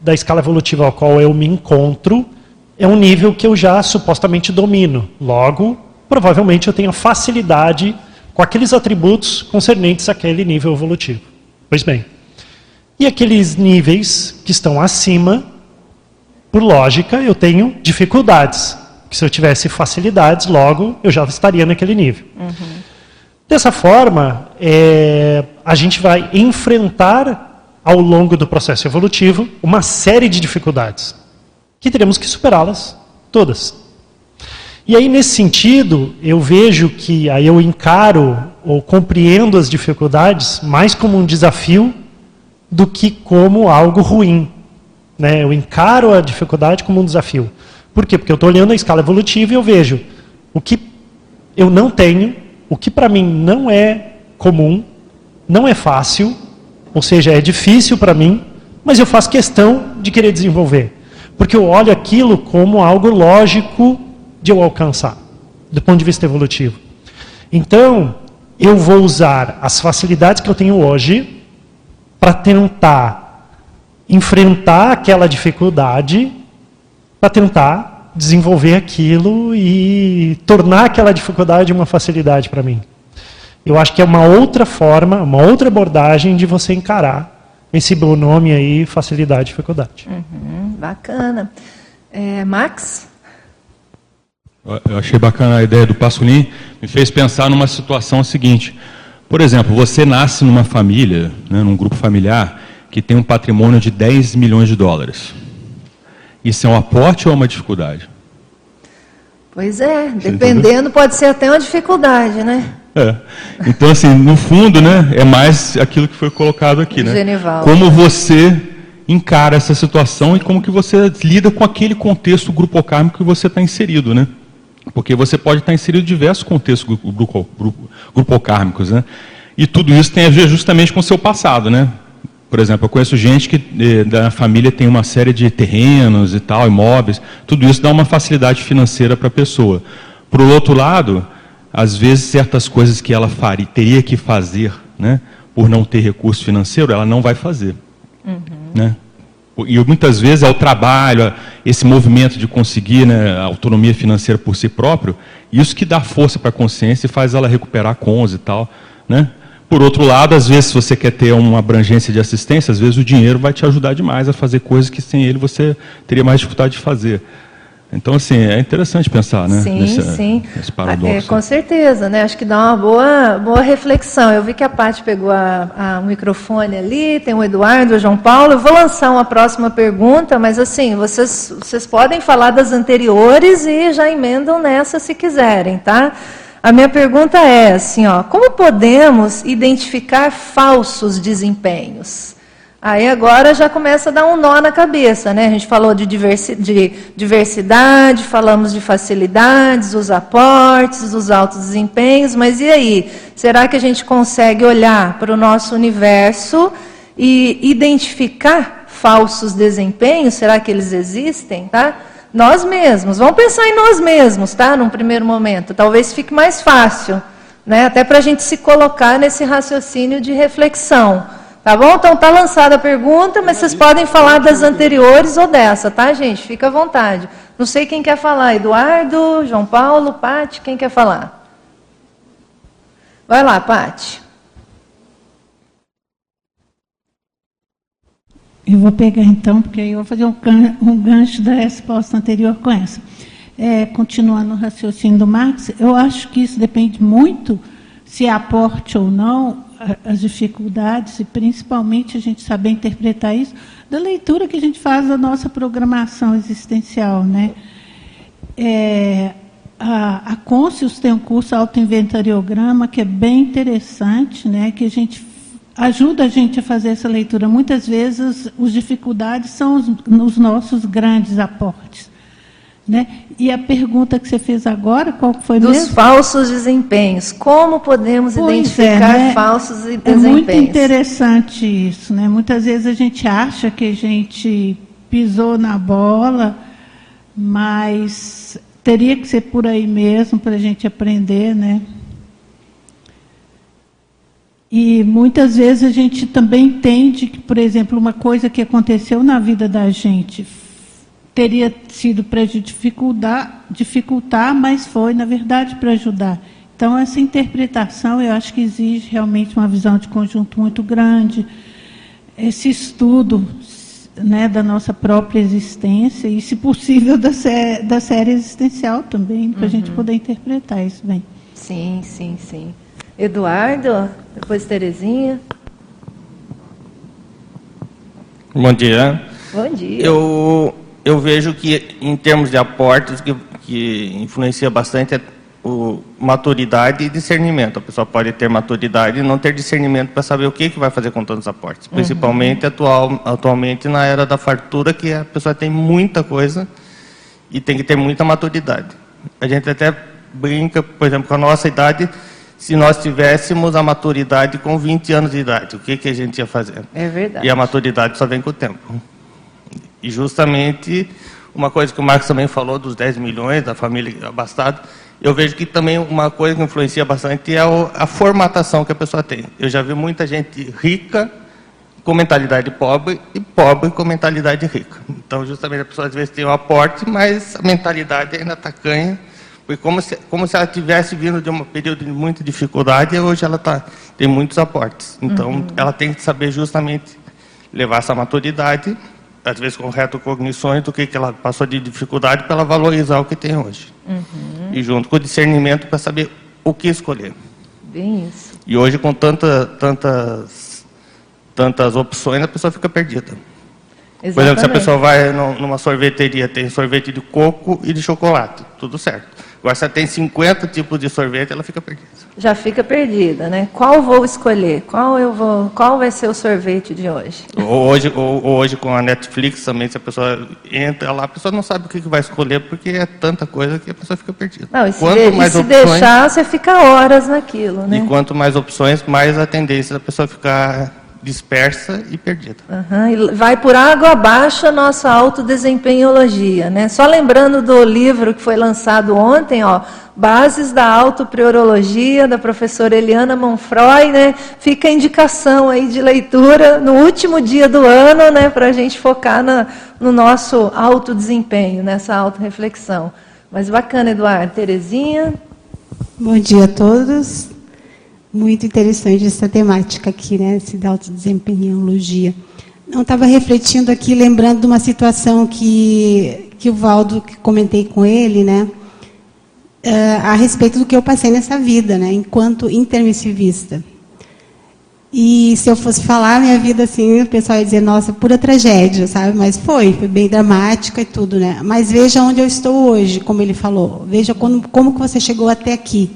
da escala evolutiva ao qual eu me encontro é um nível que eu já supostamente domino. Logo, provavelmente eu tenho facilidade com aqueles atributos concernentes àquele nível evolutivo. Pois bem, e aqueles níveis que estão acima, por lógica, eu tenho dificuldades. Que se eu tivesse facilidades, logo eu já estaria naquele nível. Uhum. Dessa forma, é, a gente vai enfrentar ao longo do processo evolutivo uma série de dificuldades que teremos que superá-las todas. E aí, nesse sentido, eu vejo que aí eu encaro ou compreendo as dificuldades mais como um desafio do que como algo ruim. Né? Eu encaro a dificuldade como um desafio. Por quê? Porque eu estou olhando a escala evolutiva e eu vejo o que eu não tenho, o que para mim não é comum, não é fácil, ou seja, é difícil para mim, mas eu faço questão de querer desenvolver. Porque eu olho aquilo como algo lógico de eu alcançar, do ponto de vista evolutivo. Então, eu vou usar as facilidades que eu tenho hoje para tentar enfrentar aquela dificuldade, para tentar desenvolver aquilo e tornar aquela dificuldade uma facilidade para mim. Eu acho que é uma outra forma, uma outra abordagem de você encarar esse nome aí, facilidade e dificuldade. Uhum, bacana. É, Max? Eu achei bacana a ideia do Passolin, me fez pensar numa situação seguinte. Por exemplo, você nasce numa família, né, num grupo familiar, que tem um patrimônio de 10 milhões de dólares. Isso é um aporte ou é uma dificuldade? Pois é, dependendo, pode ser até uma dificuldade, né? É. Então, assim, no fundo, né, é mais aquilo que foi colocado aqui, né? Genival. Como você encara essa situação e como que você lida com aquele contexto grupocármico que você está inserido, né? Porque você pode estar inserido em diversos contextos grupo, grupo, grupocármicos, né? E tudo isso tem a ver justamente com o seu passado, né? Por exemplo, eu conheço gente que eh, da família tem uma série de terrenos e tal, imóveis. Tudo isso dá uma facilidade financeira para a pessoa. Por outro lado, às vezes certas coisas que ela faria, teria que fazer, né, por não ter recurso financeiro, ela não vai fazer. Uhum. Né? E muitas vezes é o trabalho, esse movimento de conseguir né, autonomia financeira por si próprio, isso que dá força para a consciência e faz ela recuperar cons e tal. Né? Por outro lado, às vezes, se você quer ter uma abrangência de assistência, às vezes o dinheiro vai te ajudar demais a fazer coisas que sem ele você teria mais dificuldade de fazer. Então, assim, é interessante pensar, né? Sim, nesse, sim. Nesse paradoxo. É, com certeza, né? Acho que dá uma boa, boa reflexão. Eu vi que a Paty pegou a, a, o microfone ali, tem o Eduardo, o João Paulo. Eu vou lançar uma próxima pergunta, mas assim, vocês, vocês podem falar das anteriores e já emendam nessa se quiserem, tá? A minha pergunta é assim, ó, como podemos identificar falsos desempenhos? Aí agora já começa a dar um nó na cabeça, né? A gente falou de, diversi de diversidade, falamos de facilidades, os aportes, os altos desempenhos, mas e aí? Será que a gente consegue olhar para o nosso universo e identificar falsos desempenhos? Será que eles existem, tá? Nós mesmos, vamos pensar em nós mesmos, tá? Num primeiro momento, talvez fique mais fácil, né? Até para a gente se colocar nesse raciocínio de reflexão. Tá bom? Então tá lançada a pergunta, mas vocês podem falar das anteriores ou dessa, tá, gente? Fica à vontade. Não sei quem quer falar. Eduardo, João Paulo, Pati, quem quer falar? Vai lá, Pati. Eu vou pegar então, porque aí eu vou fazer um, gancho da resposta anterior com essa. é, continuando o raciocínio do Marx, eu acho que isso depende muito se aporte ou não as dificuldades e principalmente a gente saber interpretar isso da leitura que a gente faz da nossa programação existencial, né? É, a, a Conscius tem um curso autoinventariograma que é bem interessante, né? Que a gente ajuda a gente a fazer essa leitura. Muitas vezes as dificuldades são os, os nossos grandes aportes. Né? E a pergunta que você fez agora, qual foi Dos mesmo? falsos desempenhos. Como podemos pois é, identificar é, né? falsos desempenhos? É muito interessante isso. Né? Muitas vezes a gente acha que a gente pisou na bola, mas teria que ser por aí mesmo para a gente aprender, né? E muitas vezes a gente também entende que, por exemplo, uma coisa que aconteceu na vida da gente teria sido para dificultar, dificultar, mas foi, na verdade, para ajudar. Então, essa interpretação eu acho que exige realmente uma visão de conjunto muito grande, esse estudo né, da nossa própria existência e, se possível, da, sé da série existencial também, para a uhum. gente poder interpretar isso bem. Sim, sim, sim. Eduardo, depois Terezinha. Bom dia. Bom dia. Eu eu vejo que, em termos de aportes, que, que influencia bastante é o, maturidade e discernimento. A pessoa pode ter maturidade e não ter discernimento para saber o que, que vai fazer com tantos aportes. Uhum. Principalmente uhum. atual, atualmente na era da fartura, que a pessoa tem muita coisa e tem que ter muita maturidade. A gente até brinca, por exemplo, com a nossa idade, se nós tivéssemos a maturidade com 20 anos de idade, o que, que a gente ia fazer? É verdade. E a maturidade só vem com o tempo. E justamente uma coisa que o Marcos também falou dos 10 milhões da família abastada, eu vejo que também uma coisa que influencia bastante é a formatação que a pessoa tem. Eu já vi muita gente rica com mentalidade pobre e pobre com mentalidade rica. Então, justamente a pessoa às vezes tem um aporte, mas a mentalidade ainda está porque como se, como se ela tivesse vindo de um período de muita dificuldade e hoje ela tá, tem muitos aportes. Então, uhum. ela tem que saber justamente levar essa maturidade às vezes com retrocognições do que, que ela passou de dificuldade para ela valorizar o que tem hoje. Uhum. E junto com o discernimento para saber o que escolher. Bem isso. E hoje, com tanta, tantas, tantas opções, a pessoa fica perdida. Exatamente. Por exemplo, se a pessoa vai numa sorveteria, tem sorvete de coco e de chocolate, tudo certo. Agora, se ela tem 50 tipos de sorvete, ela fica perdida. Já fica perdida, né? Qual vou escolher? Qual eu vou? Qual vai ser o sorvete de hoje? Hoje, hoje com a Netflix também, se a pessoa entra lá, a pessoa não sabe o que vai escolher porque é tanta coisa que a pessoa fica perdida. Não, e se, quanto de, mais e se opções, deixar, você fica horas naquilo, né? E quanto mais opções, mais a tendência da pessoa ficar dispersa e perdida. Uhum, e vai por água abaixo a nossa autodesempenhologia. Né? Só lembrando do livro que foi lançado ontem, ó, Bases da Autopriorologia, da professora Eliana Monfroy, né? fica a indicação aí de leitura no último dia do ano, né? para a gente focar na, no nosso autodesempenho, nessa autorreflexão. Mas bacana, Eduardo. Terezinha? Bom dia a todos. Muito interessante essa temática aqui, né? Esse da autodesempenhologia. Não estava refletindo aqui, lembrando de uma situação que, que o Valdo, que comentei com ele, né? Uh, a respeito do que eu passei nessa vida, né? Enquanto intermissivista. E se eu fosse falar minha vida assim, o pessoal ia dizer, nossa, pura tragédia, sabe? Mas foi, foi bem dramática e tudo, né? Mas veja onde eu estou hoje, como ele falou. Veja como, como que você chegou até aqui.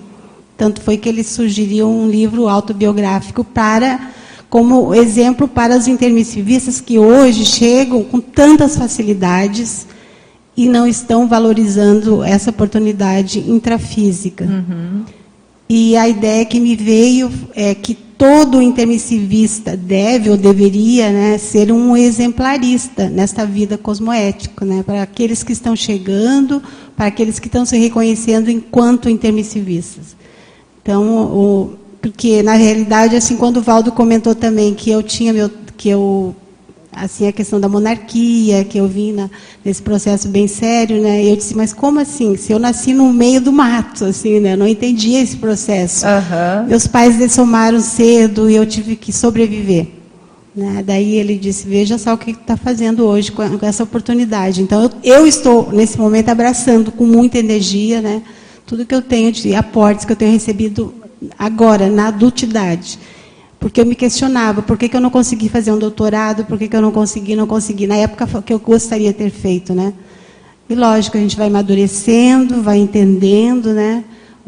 Tanto foi que ele sugeriu um livro autobiográfico para como exemplo para os intermissivistas que hoje chegam com tantas facilidades e não estão valorizando essa oportunidade intrafísica. Uhum. E a ideia que me veio é que todo intermissivista deve ou deveria né, ser um exemplarista nesta vida cosmoética, né, para aqueles que estão chegando, para aqueles que estão se reconhecendo enquanto intermissivistas. Então, o, porque na realidade, assim, quando o Valdo comentou também que eu tinha meu, que eu assim a questão da monarquia, que eu vim na, nesse processo bem sério, né? Eu disse, mas como assim? Se eu nasci no meio do mato, assim, né? Eu não entendia esse processo. Uhum. Meus pais dessomaram cedo e eu tive que sobreviver. Né? Daí ele disse: Veja só o que está fazendo hoje com, com, essa oportunidade. Então, eu, eu, estou, nesse momento, abraçando com muita energia né, tudo que eu tenho de aportes que eu tenho recebido agora, na adultidade. Porque eu me questionava por que, que eu não consegui fazer um doutorado, por que, que eu não consegui, não consegui, na época que eu gostaria de ter feito. Né? E lógico, a gente vai amadurecendo, vai entendendo né,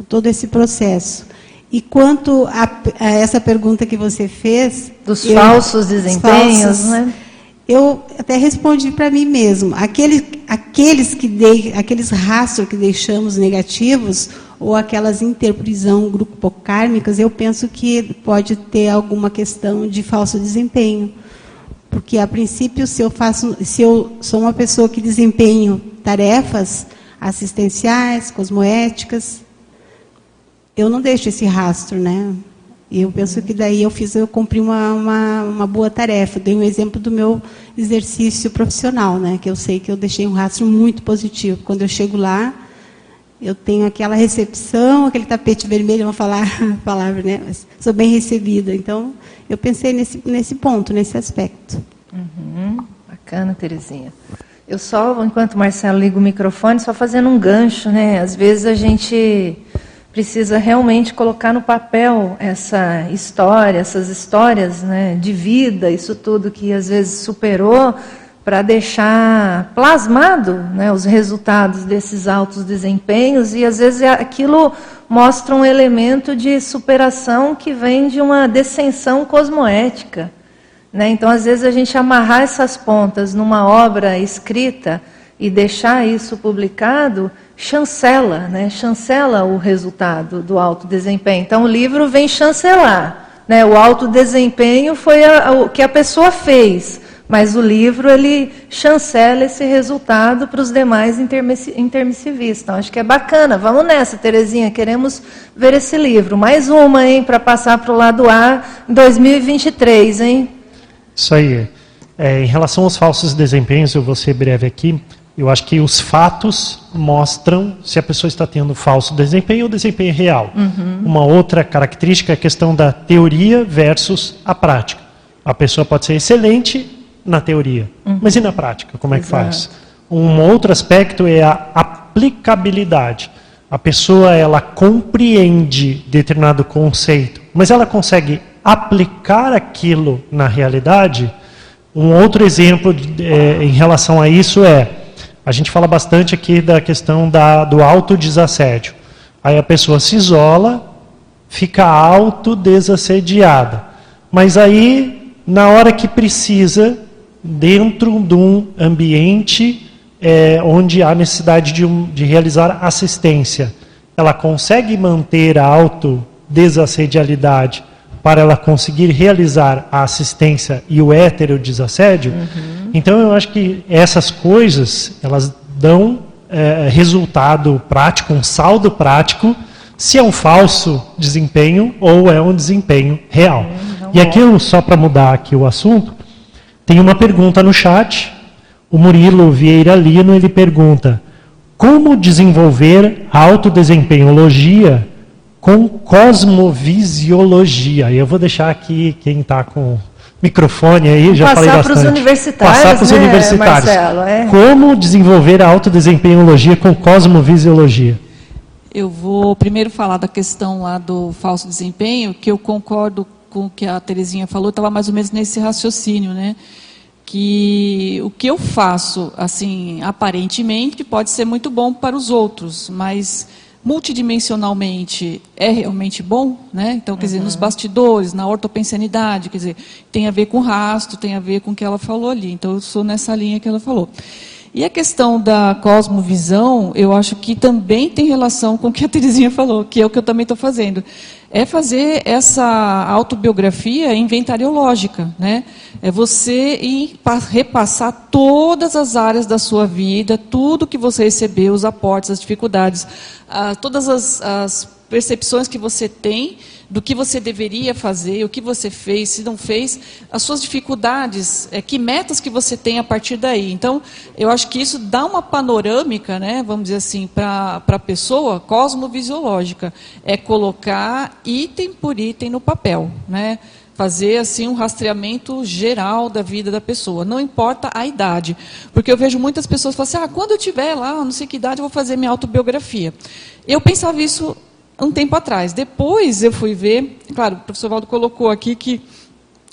todo esse processo. E quanto a, a, essa pergunta que você fez. Dos eu, falsos desempenhos, falsos, né? Eu até respondi para mim mesmo. Aqueles, aqueles, que dei, aqueles rastros que deixamos negativos, ou aquelas interprisão grupo-kármicas, eu penso que pode ter alguma questão de falso desempenho. Porque, a princípio, se eu, faço, se eu sou uma pessoa que desempenho tarefas assistenciais, cosmoéticas, eu não deixo esse rastro, né? E eu penso que daí eu fiz, eu cumpri uma, uma, uma, boa tarefa. Dei um exemplo do meu exercício profissional, né? Que eu sei que eu deixei um rastro muito positivo. Quando eu chego lá, eu tenho aquela recepção, aquele tapete vermelho, vou falar a palavra, né? Mas sou bem recebida. Então, eu pensei nesse, nesse ponto, nesse aspecto. Uhum. Bacana, Terezinha. Eu só, enquanto o Marcelo liga o microfone, só fazendo um gancho, né? Às vezes a gente precisa realmente colocar no papel essa história, essas histórias né, de vida, isso tudo que às vezes superou, para deixar plasmado né, os resultados desses altos desempenhos, e às vezes é, aquilo mostra um elemento de superação que vem de uma descensão cosmoética. Né? Então, às vezes, a gente amarrar essas pontas numa obra escrita e deixar isso publicado chancela, né? chancela o resultado do alto desempenho. Então o livro vem chancelar. Né? O alto desempenho foi a, o que a pessoa fez, mas o livro ele chancela esse resultado para os demais intermissivistas. Então acho que é bacana. Vamos nessa, Terezinha, queremos ver esse livro. Mais uma, hein, para passar para o lado A em 2023, hein? Isso aí. É, em relação aos falsos desempenhos, eu vou ser breve aqui. Eu acho que os fatos mostram se a pessoa está tendo falso desempenho ou desempenho real. Uhum. Uma outra característica é a questão da teoria versus a prática. A pessoa pode ser excelente na teoria, uhum. mas e na prática? Como é que Exato. faz? Um outro aspecto é a aplicabilidade. A pessoa ela compreende determinado conceito, mas ela consegue aplicar aquilo na realidade. Um outro exemplo é, em relação a isso é a gente fala bastante aqui da questão da, do autodesassédio. Aí a pessoa se isola, fica autodesassediada. Mas aí, na hora que precisa, dentro de um ambiente é, onde há necessidade de, um, de realizar assistência, ela consegue manter a autodesassedialidade para ela conseguir realizar a assistência e o heterodesassédio, uhum. Então eu acho que essas coisas elas dão é, resultado prático, um saldo prático, se é um falso desempenho ou é um desempenho real. e aqui só para mudar aqui o assunto, tem uma pergunta no chat. O Murilo Vieira Lino ele pergunta: como desenvolver autodesempenhologia com cosmovisiologia? E eu vou deixar aqui quem está com microfone aí, já falei bastante. Passar para os universitários, Passar para os né, universitários. Marcelo, é. Como desenvolver a autodesempenhologia com cosmovisiologia? Eu vou primeiro falar da questão lá do falso desempenho, que eu concordo com o que a Terezinha falou, estava mais ou menos nesse raciocínio, né? Que o que eu faço, assim, aparentemente, pode ser muito bom para os outros, mas multidimensionalmente é realmente bom, né? Então, quer uhum. dizer, nos bastidores, na ortopensanidade, quer dizer, tem a ver com rastro, tem a ver com o que ela falou ali. Então, eu sou nessa linha que ela falou. E a questão da cosmovisão, eu acho que também tem relação com o que a Terezinha falou, que é o que eu também estou fazendo. É fazer essa autobiografia inventariológica, né? É você ir repassar todas as áreas da sua vida, tudo que você recebeu, os aportes, as dificuldades, ah, todas as, as percepções que você tem do que você deveria fazer, o que você fez, se não fez, as suas dificuldades, é, que metas que você tem a partir daí. Então, eu acho que isso dá uma panorâmica, né, vamos dizer assim, para a pessoa cosmovisiológica. É colocar item por item no papel. Né? fazer assim um rastreamento geral da vida da pessoa, não importa a idade, porque eu vejo muitas pessoas falando assim, ah, quando eu tiver lá, não sei que idade, eu vou fazer minha autobiografia. Eu pensava isso um tempo atrás. Depois eu fui ver, claro, o professor Valdo colocou aqui que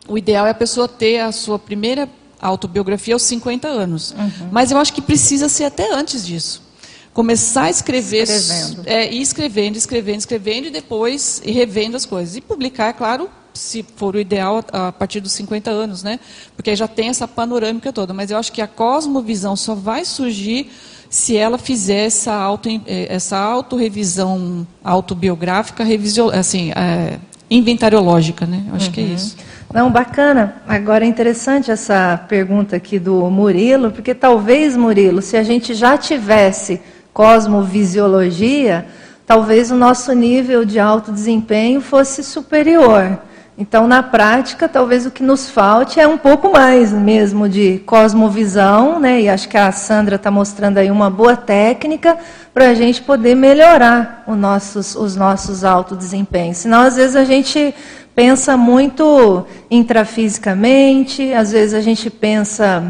o ideal é a pessoa ter a sua primeira autobiografia aos 50 anos, uhum. mas eu acho que precisa ser até antes disso começar a escrever, escrevendo. É, ir escrevendo, escrevendo, escrevendo e depois ir revendo as coisas. E publicar, é claro, se for o ideal, a partir dos 50 anos, né? Porque aí já tem essa panorâmica toda. Mas eu acho que a cosmovisão só vai surgir se ela fizer essa, auto, eh, essa autorrevisão autobiográfica, revisio, assim, é, inventariológica, né? Eu acho uhum. que é uhum. isso. Não, bacana. Agora é interessante essa pergunta aqui do Murilo, porque talvez, Murilo, se a gente já tivesse cosmovisiologia, talvez o nosso nível de alto desempenho fosse superior. Então, na prática, talvez o que nos falte é um pouco mais mesmo de cosmovisão, né? E acho que a Sandra está mostrando aí uma boa técnica para a gente poder melhorar os nossos, os nossos autodesempenhos. Senão, às vezes, a gente pensa muito intrafisicamente, às vezes a gente pensa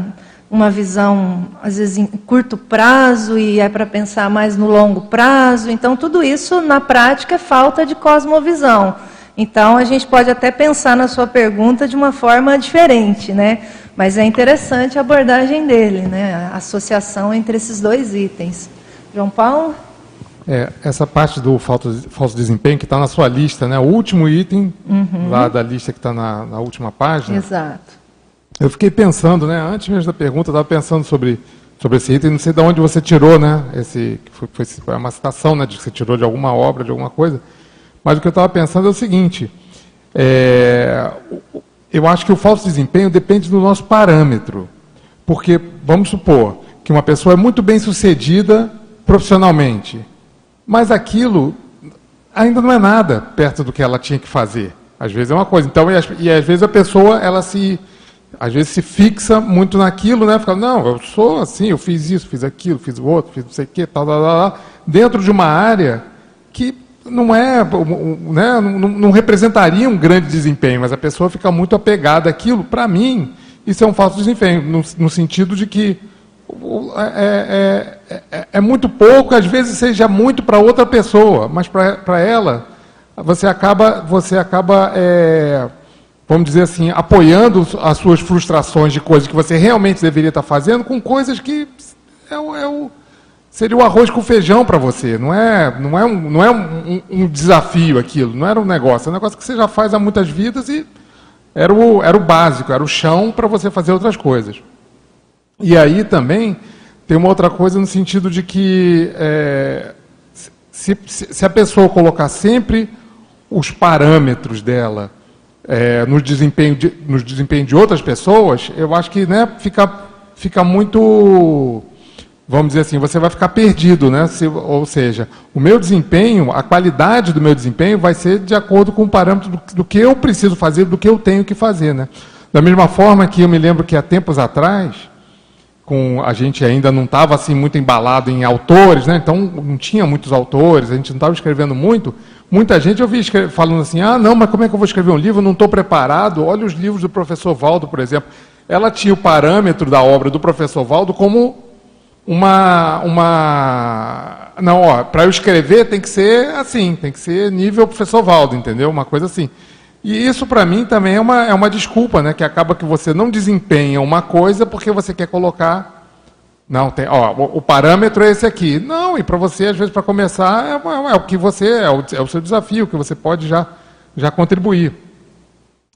uma visão, às vezes, em curto prazo e é para pensar mais no longo prazo. Então, tudo isso, na prática, é falta de cosmovisão. Então, a gente pode até pensar na sua pergunta de uma forma diferente, né? Mas é interessante a abordagem dele, né? A associação entre esses dois itens. João Paulo? É, essa parte do falso, falso desempenho que está na sua lista, né? O último item uhum. lá da lista que está na, na, última página. Exato. Eu fiquei pensando, né? Antes mesmo da pergunta, eu estava pensando sobre sobre esse item. Não sei de onde você tirou, né? Esse foi, foi uma citação, né? De que você tirou de alguma obra, de alguma coisa. Mas o que eu estava pensando é o seguinte: é, eu acho que o falso desempenho depende do nosso parâmetro. Porque, vamos supor, que uma pessoa é muito bem sucedida profissionalmente, mas aquilo ainda não é nada perto do que ela tinha que fazer. Às vezes é uma coisa. Então, e, às vezes a pessoa, ela se. Às vezes se fixa muito naquilo, né? Fica, não, eu sou assim, eu fiz isso, fiz aquilo, fiz o outro, fiz não sei o quê, tal, tal, tal, tal, dentro de uma área que não é, né, não, não, representaria um grande desempenho, mas a pessoa fica muito apegada àquilo. Para mim, isso é um falso desempenho, no, no sentido de que é, é, é, é, muito pouco, às vezes seja muito para outra pessoa, mas para ela, você acaba, você acaba é, vamos dizer assim, apoiando as suas frustrações de coisas que você realmente deveria estar fazendo com coisas que é, é o seria o arroz com feijão para você. Não é, não é, um, não é um, um, desafio aquilo, não era um negócio. É um negócio que você já faz há muitas vidas e era o, era o básico, era o chão para você fazer outras coisas. E aí também tem uma outra coisa no sentido de que é, se, se, a pessoa colocar sempre os parâmetros dela é, no, desempenho de, no desempenho de outras pessoas, eu acho que né, fica, fica muito vamos dizer assim, você vai ficar perdido, né? Se, ou seja, o meu desempenho, a qualidade do meu desempenho vai ser de acordo com o parâmetro do, do, que eu preciso fazer, do que eu tenho que fazer, né? Da mesma forma que eu me lembro que há tempos atrás, com a gente ainda não estava assim muito embalado em autores, né? Então não tinha muitos autores, a gente não estava escrevendo muito. Muita gente eu vi falando assim: "Ah, não, mas como é que eu vou escrever um livro? Não estou preparado". Olha os livros do professor Valdo, por exemplo. Ela tinha o parâmetro da obra do professor Valdo como uma. uma não, ó, para eu escrever tem que ser assim, tem que ser nível professor Valdo, entendeu? Uma coisa assim. E isso para mim também é uma, é uma desculpa, né? Que acaba que você não desempenha uma coisa porque você quer colocar. Não, tem, ó, o, o parâmetro é esse aqui. Não, e para você, às vezes, para começar, é, é, é, o que você, é o, é o seu desafio, que você pode já, já contribuir.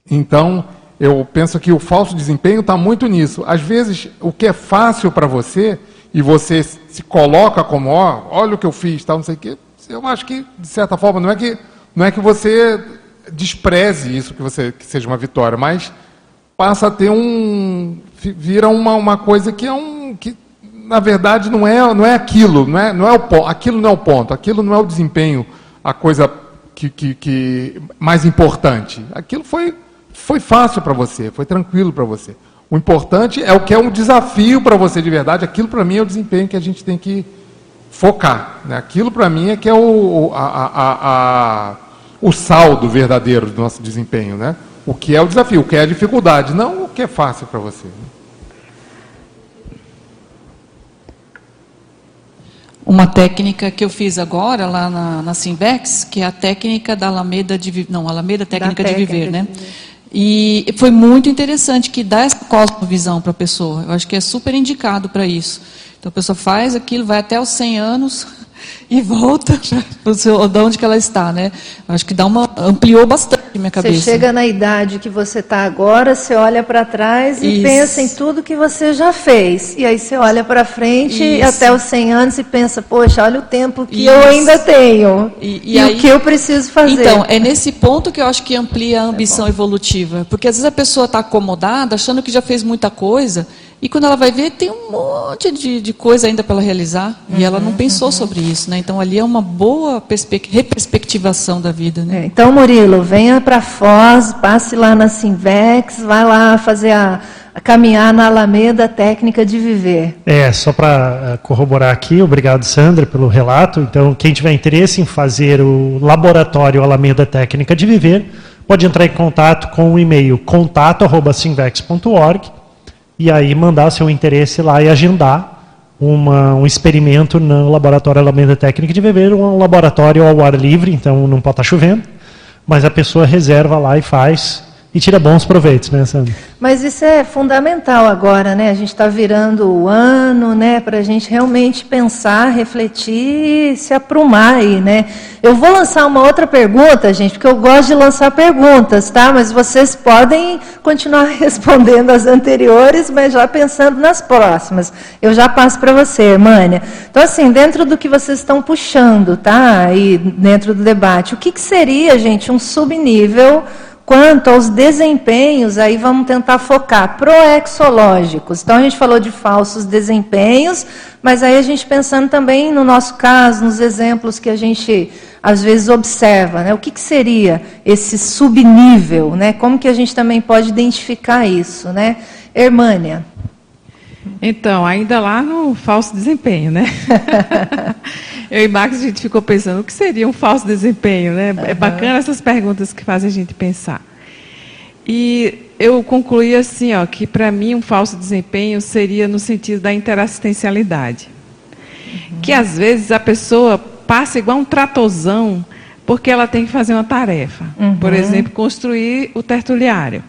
Então, eu penso que o falso desempenho está muito nisso. Às vezes, o que é fácil para você, e você se coloca como, ó, olha o que eu fiz, tal, não sei o quê, eu acho que, de certa forma, não é que, não é que você despreze isso, que, você, que seja uma vitória, mas passa a ter um. vira uma, uma coisa que é um. que na verdade não é, não é aquilo, não é, não é o, aquilo não é o ponto, aquilo não é o desempenho, a coisa que, que, que mais importante. Aquilo foi, foi fácil para você, foi tranquilo para você. O importante é o que é um desafio para você de verdade. Aquilo para mim é o desempenho que a gente tem que focar. Né? Aquilo para mim é que é o, a, a, a, o saldo verdadeiro do nosso desempenho. Né? o que é o desafio, o que é a dificuldade, não o que é fácil para você. Uma técnica que eu fiz agora lá na, na Simvex, que é a técnica da Alameda de Não, Alameda Técnica, de Viver, né? De viver. E foi muito interessante que dá essa cosmovisão para a pessoa. Eu acho que é super indicado para isso. Então a pessoa faz aquilo, vai até os 100 anos, e volta para onde que ela está, né? Acho que dá uma ampliou bastante a minha cabeça. Você chega na idade que você está agora, você olha para trás e Isso. pensa em tudo que você já fez. E aí você olha para frente até os 100 anos e pensa, poxa, olha o tempo que Isso. eu ainda tenho e, e, e aí, o que eu preciso fazer. Então, é nesse ponto que eu acho que amplia a ambição é evolutiva. Porque às vezes a pessoa está acomodada, achando que já fez muita coisa e quando ela vai ver, tem um monte de, de coisa ainda para ela realizar. Uhum, e ela não pensou uhum. sobre isso. Né? Então, ali é uma boa reperspectivação da vida. Né? É, então, Murilo, venha para Foz, passe lá na Simvex, vai lá fazer a, a caminhar na Alameda Técnica de Viver. É, só para eh, corroborar aqui, obrigado, Sandra, pelo relato. Então, quem tiver interesse em fazer o laboratório Alameda Técnica de Viver, pode entrar em contato com o e-mail contato.simvex.org e aí mandar seu interesse lá e agendar uma, um experimento no Laboratório Alameda Técnica de Beber, um laboratório ao ar livre, então não pode estar chovendo, mas a pessoa reserva lá e faz e tira bons proveitos, né, Sandra? Mas isso é fundamental agora, né? A gente está virando o ano, né? Para a gente realmente pensar, refletir e se aprumar aí, né? Eu vou lançar uma outra pergunta, gente, porque eu gosto de lançar perguntas, tá? Mas vocês podem continuar respondendo as anteriores, mas já pensando nas próximas. Eu já passo para você, Hermânia. Então, assim, dentro do que vocês estão puxando, tá? E dentro do debate, o que, que seria, gente, um subnível Quanto aos desempenhos, aí vamos tentar focar proexológicos. Então a gente falou de falsos desempenhos, mas aí a gente pensando também no nosso caso, nos exemplos que a gente às vezes observa, né? O que, que seria esse subnível, né? Como que a gente também pode identificar isso, né? Hermânia. Então, ainda lá no falso desempenho, né? Eu e Max, a gente ficou pensando, o que seria um falso desempenho, né? Uhum. É bacana essas perguntas que fazem a gente pensar. E eu concluí assim, ó, que para mim um falso desempenho seria no sentido da interassistencialidade. Uhum. Que às vezes a pessoa passa igual um tratozão porque ela tem que fazer uma tarefa. Uhum. Por exemplo, construir o tertuliário.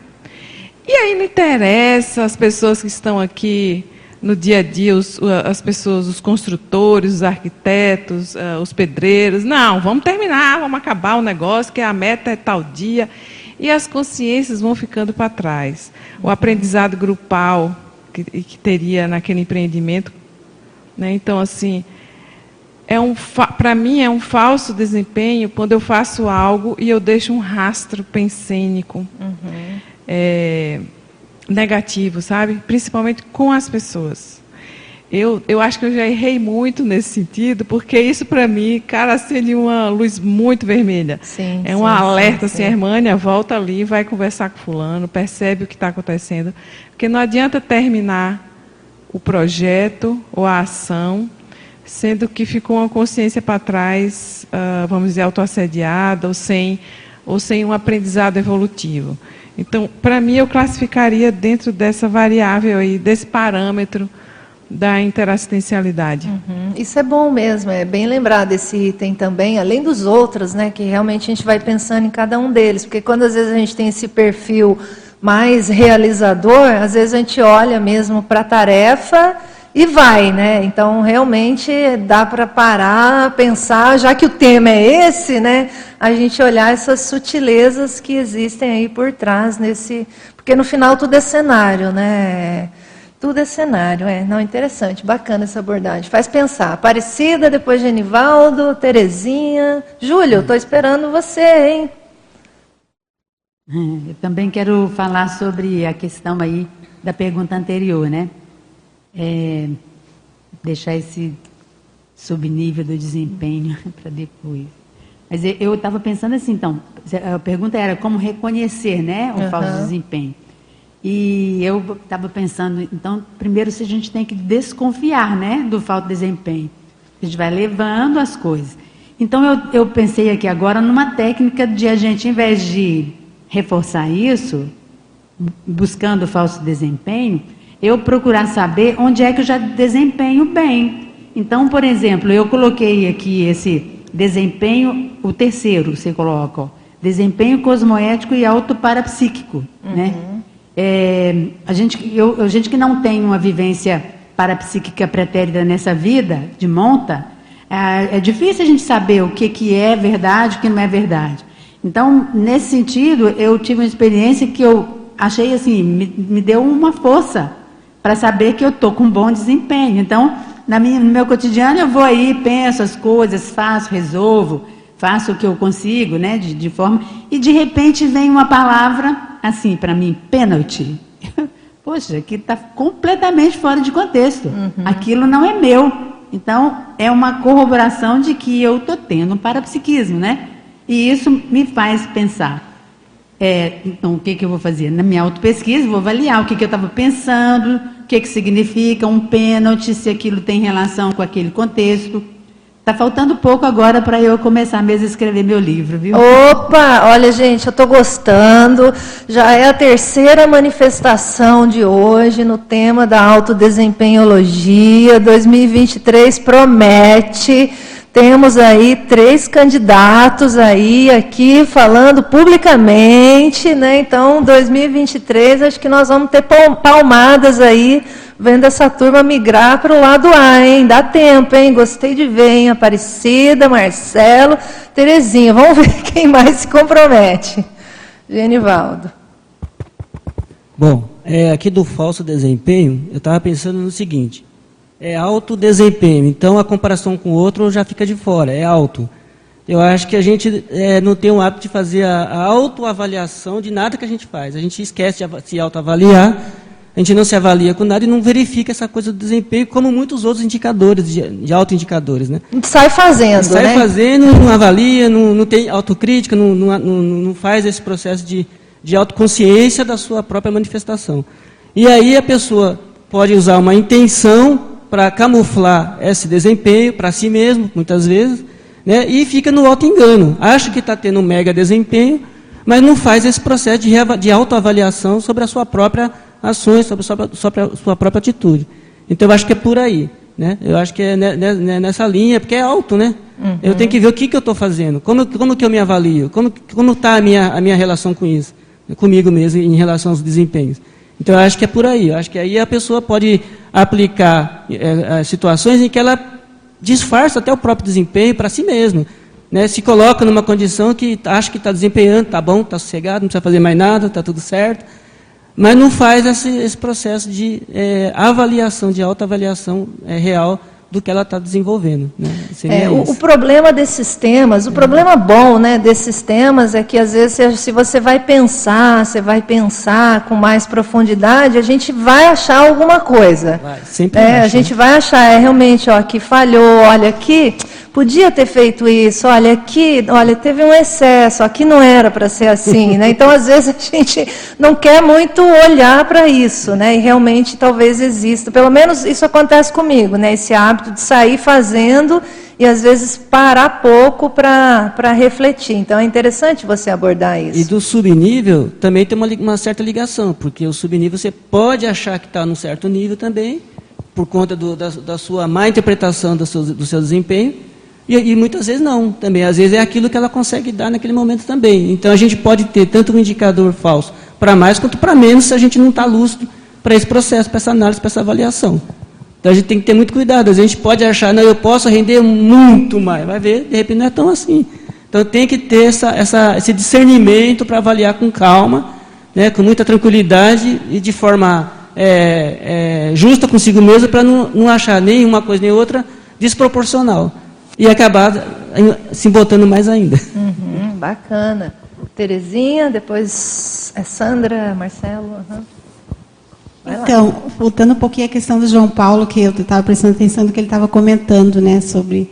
E aí não interessa as pessoas que estão aqui no dia a dia, os, as pessoas, os construtores, os arquitetos, uh, os pedreiros. Não, vamos terminar, vamos acabar o negócio, que a meta é tal dia. E as consciências vão ficando para trás. O aprendizado grupal que, que teria naquele empreendimento. Né? Então, assim, é um para mim é um falso desempenho quando eu faço algo e eu deixo um rastro pensênico. Uhum. É, negativo, sabe? Principalmente com as pessoas. Eu, eu acho que eu já errei muito nesse sentido, porque isso para mim, cara, acende uma luz muito vermelha. Sim, é um sim, alerta, sim, assim, a Hermânia, volta ali, vai conversar com fulano, percebe o que está acontecendo. Porque não adianta terminar o projeto ou a ação, sendo que ficou uma consciência para trás, uh, vamos dizer, autoassediada, ou sem, ou sem um aprendizado evolutivo. Então, para mim, eu classificaria dentro dessa variável aí, desse parâmetro da interassistencialidade. Uhum. Isso é bom mesmo, é bem lembrado esse item também, além dos outros, né, que realmente a gente vai pensando em cada um deles, porque quando às vezes a gente tem esse perfil mais realizador, às vezes a gente olha mesmo para a tarefa e vai, né? Então realmente dá para parar, pensar, já que o tema é esse, né? A gente olhar essas sutilezas que existem aí por trás nesse, porque no final tudo é cenário, né? Tudo é cenário, é. Não, interessante, bacana essa abordagem. Faz pensar. Aparecida, depois Genivaldo, Terezinha. Júlio, estou esperando você, hein? Eu também quero falar sobre a questão aí da pergunta anterior, né? É, deixar esse subnível do desempenho para depois. Mas eu estava pensando assim, então, a pergunta era como reconhecer né, o uhum. falso desempenho. E eu estava pensando, então, primeiro se a gente tem que desconfiar né, do falso desempenho. A gente vai levando as coisas. Então eu, eu pensei aqui agora numa técnica de a gente, em vez de reforçar isso, buscando falso desempenho, eu procurar saber onde é que eu já desempenho bem. Então, por exemplo, eu coloquei aqui esse desempenho, o terceiro você coloca, ó, desempenho cosmoético e autoparapsíquico, uhum. né? É, a, gente, eu, a gente que não tem uma vivência parapsíquica pretérita nessa vida, de monta, é, é, difícil a gente saber o que, que é verdade e o que não é verdade. Então, nesse sentido, eu tive uma experiência que eu achei assim, me, me deu uma força para saber que eu estou com um bom desempenho. Então, na minha, no meu cotidiano, eu vou aí, penso as coisas, faço, resolvo, faço o que eu consigo, né, de, de forma. E de repente vem uma palavra assim para mim, pênalti. Poxa, aqui está completamente fora de contexto. Uhum. Aquilo não é meu. Então, é uma corroboração de que eu estou tendo um parapsiquismo, né? E isso me faz pensar. É, então, o que, que eu vou fazer? Na minha autopesquisa, vou avaliar o que, que eu estava pensando, o que, que significa um pênalti, se aquilo tem relação com aquele contexto. Está faltando pouco agora para eu começar mesmo a escrever meu livro, viu? Opa, olha gente, eu estou gostando. Já é a terceira manifestação de hoje no tema da autodesempenhologia. 2023 promete. Temos aí três candidatos aí aqui falando publicamente, né? Então, 2023 acho que nós vamos ter palmadas aí vendo essa turma migrar para o lado A, hein? Dá tempo, hein? Gostei de ver, hein? Aparecida, Marcelo, Terezinha. Vamos ver quem mais se compromete. Genivaldo. Bom, é, aqui do falso desempenho, eu estava pensando no seguinte: é alto desempenho, então a comparação com o outro já fica de fora, é alto. Eu acho que a gente é, não tem o hábito de fazer a, a autoavaliação de nada que a gente faz. A gente esquece de se autoavaliar a gente não se avalia com nada e não verifica essa coisa do desempenho, como muitos outros indicadores, de, de autoindicadores. Né? A gente sai fazendo, sai né? fazendo, não avalia, não, não tem autocrítica, não, não, não, faz esse processo de, de autoconsciência da sua própria manifestação. E aí a pessoa pode usar uma intenção para camuflar esse desempenho para si mesmo, muitas vezes, né? e fica no auto-engano. Acha que está tendo um mega desempenho, mas não faz esse processo de, de autoavaliação sobre a sua própria ações, sobre a sua, sobre a sua própria atitude. Então, eu acho que é por aí. Né? Eu acho que é nessa linha, porque é alto, né? Uhum. Eu tenho que ver o que, que eu estou fazendo, como, como que eu me avalio, como está a minha, a minha relação com isso, comigo mesmo, em relação aos desempenhos. Então, eu acho que é por aí. Eu acho que aí a pessoa pode aplicar é, situações em que ela disfarça até o próprio desempenho para si mesmo. Né? Se coloca numa condição que acha que está desempenhando, está bom, está sossegado, não precisa fazer mais nada, está tudo certo mas não faz esse, esse processo de é, avaliação, de autoavaliação é, real do que ela está desenvolvendo. Né? É, o, o, problema desses temas, o problema bom né, desses temas é que às vezes se você vai pensar, você vai pensar com mais profundidade, a gente vai achar alguma coisa. Vai, sempre é, a gente vai achar, é realmente, ó, que falhou, olha aqui, podia ter feito isso, olha aqui, olha, teve um excesso, aqui não era para ser assim, né? Então, às vezes, a gente não quer muito olhar para isso, né? E realmente talvez exista, pelo menos isso acontece comigo, né? Esse hábito de sair fazendo e às vezes parar pouco para refletir. Então é interessante você abordar isso. E do subnível também tem uma, uma certa ligação, porque o subnível você pode achar que está num certo nível também, por conta do, da, da, sua má interpretação do seu, do seu desempenho, e, e, muitas vezes não, também. Às vezes é aquilo que ela consegue dar naquele momento também. Então a gente pode ter tanto um indicador falso para mais quanto para menos se a gente não está lúcido para esse processo, para essa análise, para essa avaliação. Então a gente tem que ter muito cuidado. A gente pode achar, não, eu posso render muito mais. Vai ver, de repente não é tão assim. Então tem que ter essa, essa, esse discernimento para avaliar com calma, né, com muita tranquilidade e de forma é, é, justa consigo mesmo, para não, não achar nem uma coisa nem outra desproporcional e acabar se botando mais ainda. Uhum, bacana. Terezinha, depois é Sandra, Marcelo. Uhum. Então, voltando um pouquinho à questão do João Paulo, que eu estava prestando atenção no que ele estava comentando, né, sobre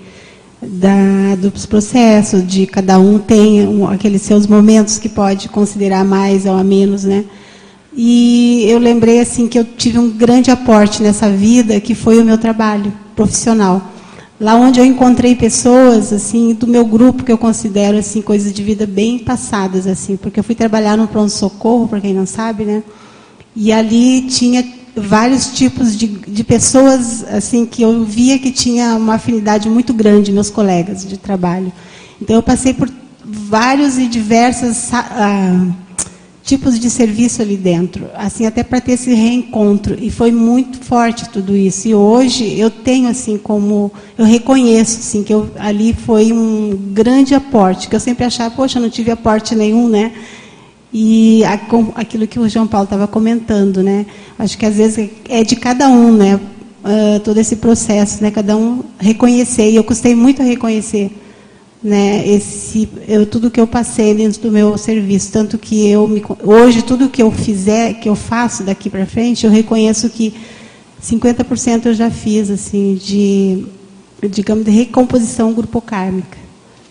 da, dos processos, de cada um tem um, aqueles seus momentos que pode considerar mais ou a menos, né? E eu lembrei assim que eu tive um grande aporte nessa vida, que foi o meu trabalho profissional lá onde eu encontrei pessoas assim do meu grupo que eu considero assim coisas de vida bem passadas assim, porque eu fui trabalhar no pronto socorro, para quem não sabe, né? E ali tinha vários tipos de, de pessoas assim que eu via que tinha uma afinidade muito grande meus colegas de trabalho. Então eu passei por vários e diversos ah, tipos de serviço ali dentro, assim até para ter esse reencontro e foi muito forte tudo isso. E hoje eu tenho assim como eu reconheço assim que eu, ali foi um grande aporte que eu sempre achava, poxa, não tive aporte nenhum, né? E a, aquilo que o João Paulo estava comentando, né? Acho que às vezes é de cada um, né? Uh, todo esse processo, né? Cada um reconhecer. E eu custei muito a reconhecer, né? Esse, eu, tudo que eu passei dentro do meu serviço, tanto que eu me, hoje tudo que eu fizer, que eu faço daqui para frente, eu reconheço que 50% eu já fiz, assim, de, digamos, de recomposição grupocármica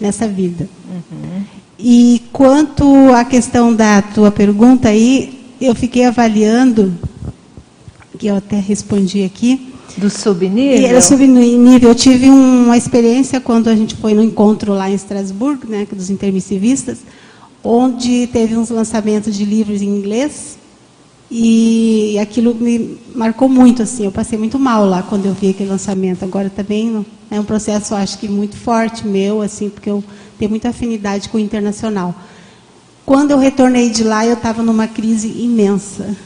nessa vida. Uhum. E quanto à questão da tua pergunta aí, eu fiquei avaliando, que eu até respondi aqui. Do subnível? Era subnível. Eu tive uma experiência quando a gente foi no encontro lá em Estrasburgo, né, dos intermissivistas, onde teve uns lançamentos de livros em inglês e aquilo me marcou muito assim. Eu passei muito mal lá quando eu vi aquele lançamento. Agora também é um processo, acho que muito forte meu, assim, porque eu tem muita afinidade com o internacional. Quando eu retornei de lá, eu estava numa crise imensa,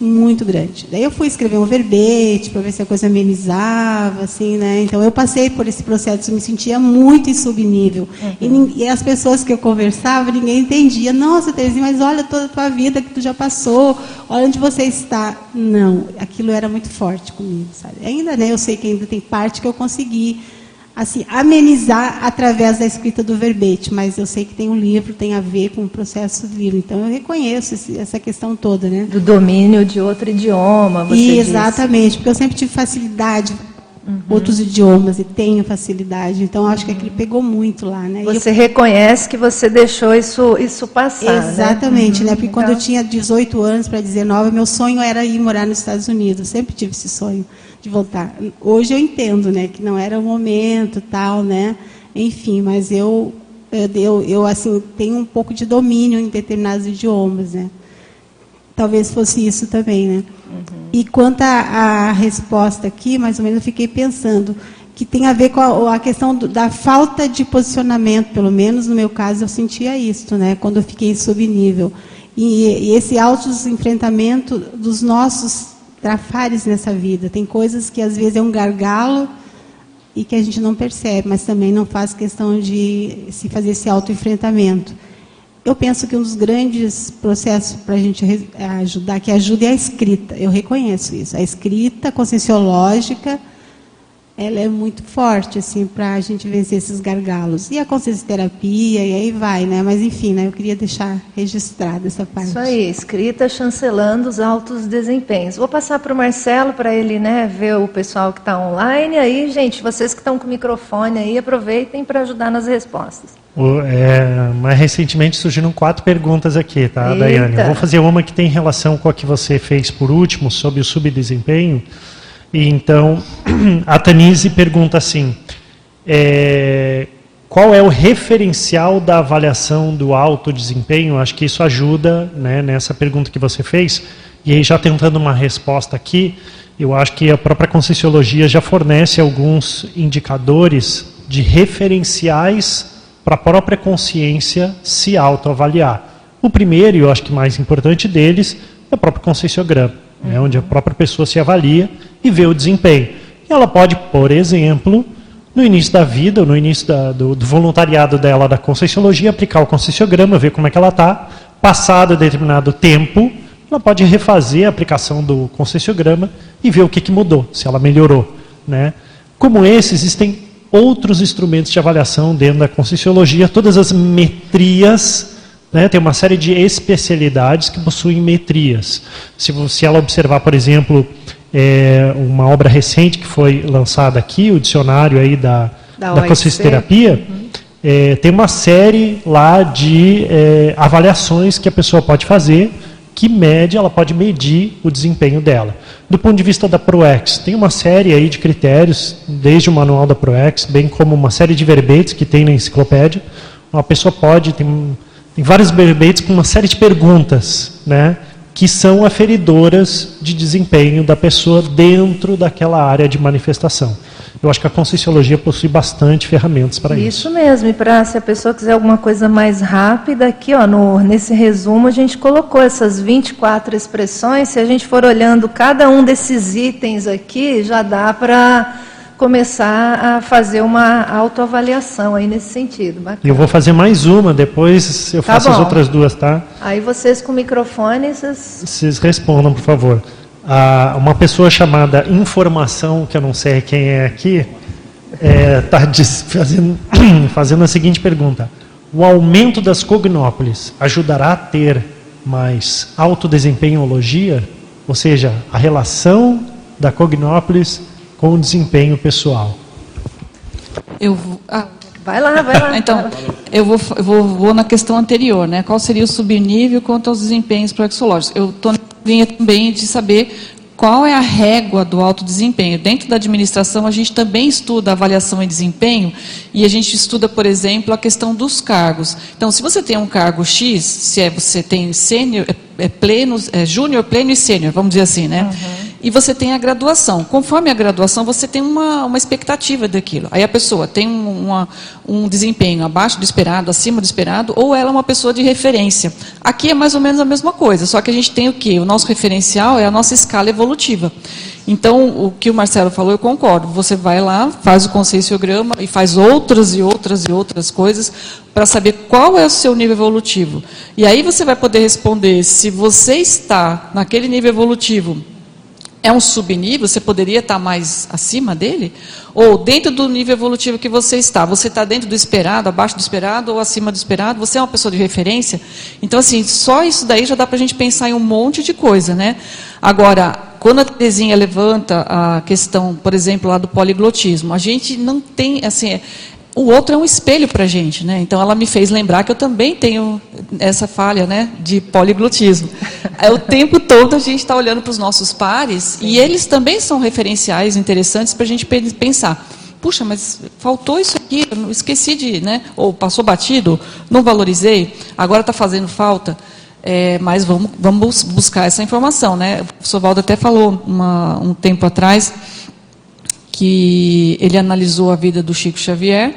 muito grande. Daí eu fui escrever um verbete para ver se a coisa amenizava, assim, né? Então eu passei por esse processo, me sentia muito em subnível. Uhum. E, e, as pessoas que eu conversava, ninguém entendia. Nossa, Terezinha, mas olha toda a tua vida que tu já passou, olha onde você está. Não, aquilo era muito forte comigo, sabe? Ainda, né? Eu sei que ainda tem parte que eu consegui assim, amenizar através da escrita do verbete, mas eu sei que tem um livro, tem a ver com o processo do livro. Então eu reconheço esse, essa questão toda, né? Do domínio de outro idioma, você e, Exatamente, disse. porque eu sempre tive facilidade uhum. outros idiomas e tenho facilidade. Então acho que aquilo pegou muito lá, né? Você eu... reconhece que você deixou isso isso passar, né? Exatamente, né? Uhum. Porque então... quando eu tinha 18 anos para 19, meu sonho era ir morar nos Estados Unidos. Eu sempre tive esse sonho de voltar. Hoje eu entendo, né, que não era o momento, tal, né? Enfim, mas eu eu, eu assim tenho um pouco de domínio em determinados idiomas, né? Talvez fosse isso também, né? Uhum. E quanto à resposta aqui, mais ou menos eu fiquei pensando que tem a ver com a, a questão do, da falta de posicionamento, pelo menos no meu caso eu sentia isso, né? Quando eu fiquei subnível. E, e esse alto enfrentamento dos nossos trafares nessa vida. Tem coisas que às vezes é um gargalo e que a gente não percebe, mas também não faz questão de se fazer esse autoenfrentamento. Eu penso que um dos grandes processos para a gente ajudar, que ajuda é a escrita. Eu reconheço isso. A escrita conscienciológica ela é muito forte assim para a gente vencer esses gargalos. E a consciência terapia e aí vai né? Mas enfim né eu queria deixar registrada essa parte. Isso aí escrita chancelando os altos desempenhos. Vou passar para o Marcelo para ele né ver o pessoal que está online. Aí gente vocês que estão com o microfone aí aproveitem para ajudar nas respostas. O, é, mais recentemente surgiram quatro perguntas aqui tá Eita. Daiane? Eu vou fazer uma que tem relação com a que você fez por último sobre o subdesempenho e então, a Tanise pergunta assim: é, qual é o referencial da avaliação do alto desempenho? Acho que isso ajuda né, nessa pergunta que você fez. E aí, já tentando uma resposta aqui, eu acho que a própria Conscienciologia já fornece alguns indicadores de referenciais para a própria consciência se autoavaliar. O primeiro, e eu acho que mais importante deles, é o próprio conscienciograma né, onde a própria pessoa se avalia e vê o desempenho. E ela pode, por exemplo, no início da vida, no início da, do, do, voluntariado dela da Conscienciologia, aplicar o conscienciograma, ver como é que ela está. Passado determinado tempo, ela pode refazer a aplicação do conscienciograma e ver o que, que mudou, se ela melhorou. Né? Como esse, existem outros instrumentos de avaliação dentro da Conscienciologia, todas as metrias né? Tem uma série de especialidades que possuem metrias. Se, se ela observar, por exemplo, é, uma obra recente que foi lançada aqui, o dicionário aí da, da, da consciencioterapia, uhum. é, tem uma série lá de é, avaliações que a pessoa pode fazer que mede, ela pode medir o desempenho dela. Do ponto de vista da ProEx, tem uma série aí de critérios, desde o manual da ProEx, bem como uma série de verbetes que tem na enciclopédia. Uma pessoa pode, tem, tem vários verbetes com uma série de perguntas, né, que são aferidoras de desempenho da pessoa dentro daquela área de manifestação. Eu acho que a Conscienciologia possui bastante ferramentas para isso. Isso mesmo, e para se a pessoa quiser alguma coisa mais rápida, aqui ó, no, nesse resumo a gente colocou essas 24 expressões. Se a gente for olhando cada um desses itens aqui, já dá para começar a fazer uma autoavaliação aí nesse sentido. Bacana. Eu vou fazer mais uma, depois eu tá faço bom. as outras duas, tá? Aí vocês com o microfone, vocês... Vocês respondam, por favor ah, uma pessoa chamada Informação, que eu não sei quem é aqui, está é, tá fazendo, fazendo a seguinte pergunta: O aumento das cognópolis ajudará a ter mais alto desempenhologia? Ou seja, a relação da cognópolis com o desempenho pessoal? Eu vou. Ah, vai lá, vai lá. então, eu vou, eu vou, vou, na questão anterior, né? Qual seria o subnível quanto aos desempenhos proexológicos? Eu estou vinha também de saber qual é a régua do alto desempenho. Dentro da administração, a gente também estuda avaliação e desempenho, e a gente estuda, por exemplo, a questão dos cargos. Então, se você tem um cargo X, se é, você tem sênior, é, é pleno, é júnior, pleno e sênior, vamos dizer assim, né? Uhum e você tem a graduação. Conforme a graduação, você tem uma, uma expectativa daquilo. Aí a pessoa tem uma, um desempenho abaixo do esperado, acima do esperado, ou ela é uma pessoa de referência. Aqui é mais ou menos a mesma coisa, só que a gente tem o quê? O nosso referencial é a nossa escala evolutiva. Então, o que o Marcelo falou, eu concordo. Você vai lá, faz o conscienciograma e faz outras e outras e outras coisas para saber qual é o seu nível evolutivo. E aí você vai poder responder se você está naquele nível evolutivo é um subnível, você poderia estar mais acima dele? Ou dentro do nível evolutivo que você está? Você está dentro do esperado, abaixo do esperado ou acima do esperado? Você é uma pessoa de referência? Então, assim, só isso daí já dá para a gente pensar em um monte de coisa, né? Agora, quando a Terezinha levanta a questão, por exemplo, lá do poliglotismo, a gente não tem, assim, o outro é um espelho para a gente, né? Então ela me fez lembrar que eu também tenho essa falha, né, de poliglotismo. É o tempo todo a gente está olhando para os nossos pares Sim. e eles também são referenciais interessantes para a gente pensar. Puxa, mas faltou isso aqui, eu esqueci de, né? Ou passou batido, não valorizei, agora está fazendo falta. É, mas vamos, vamos buscar essa informação, né? O professor Valdo até falou uma, um tempo atrás que ele analisou a vida do Chico Xavier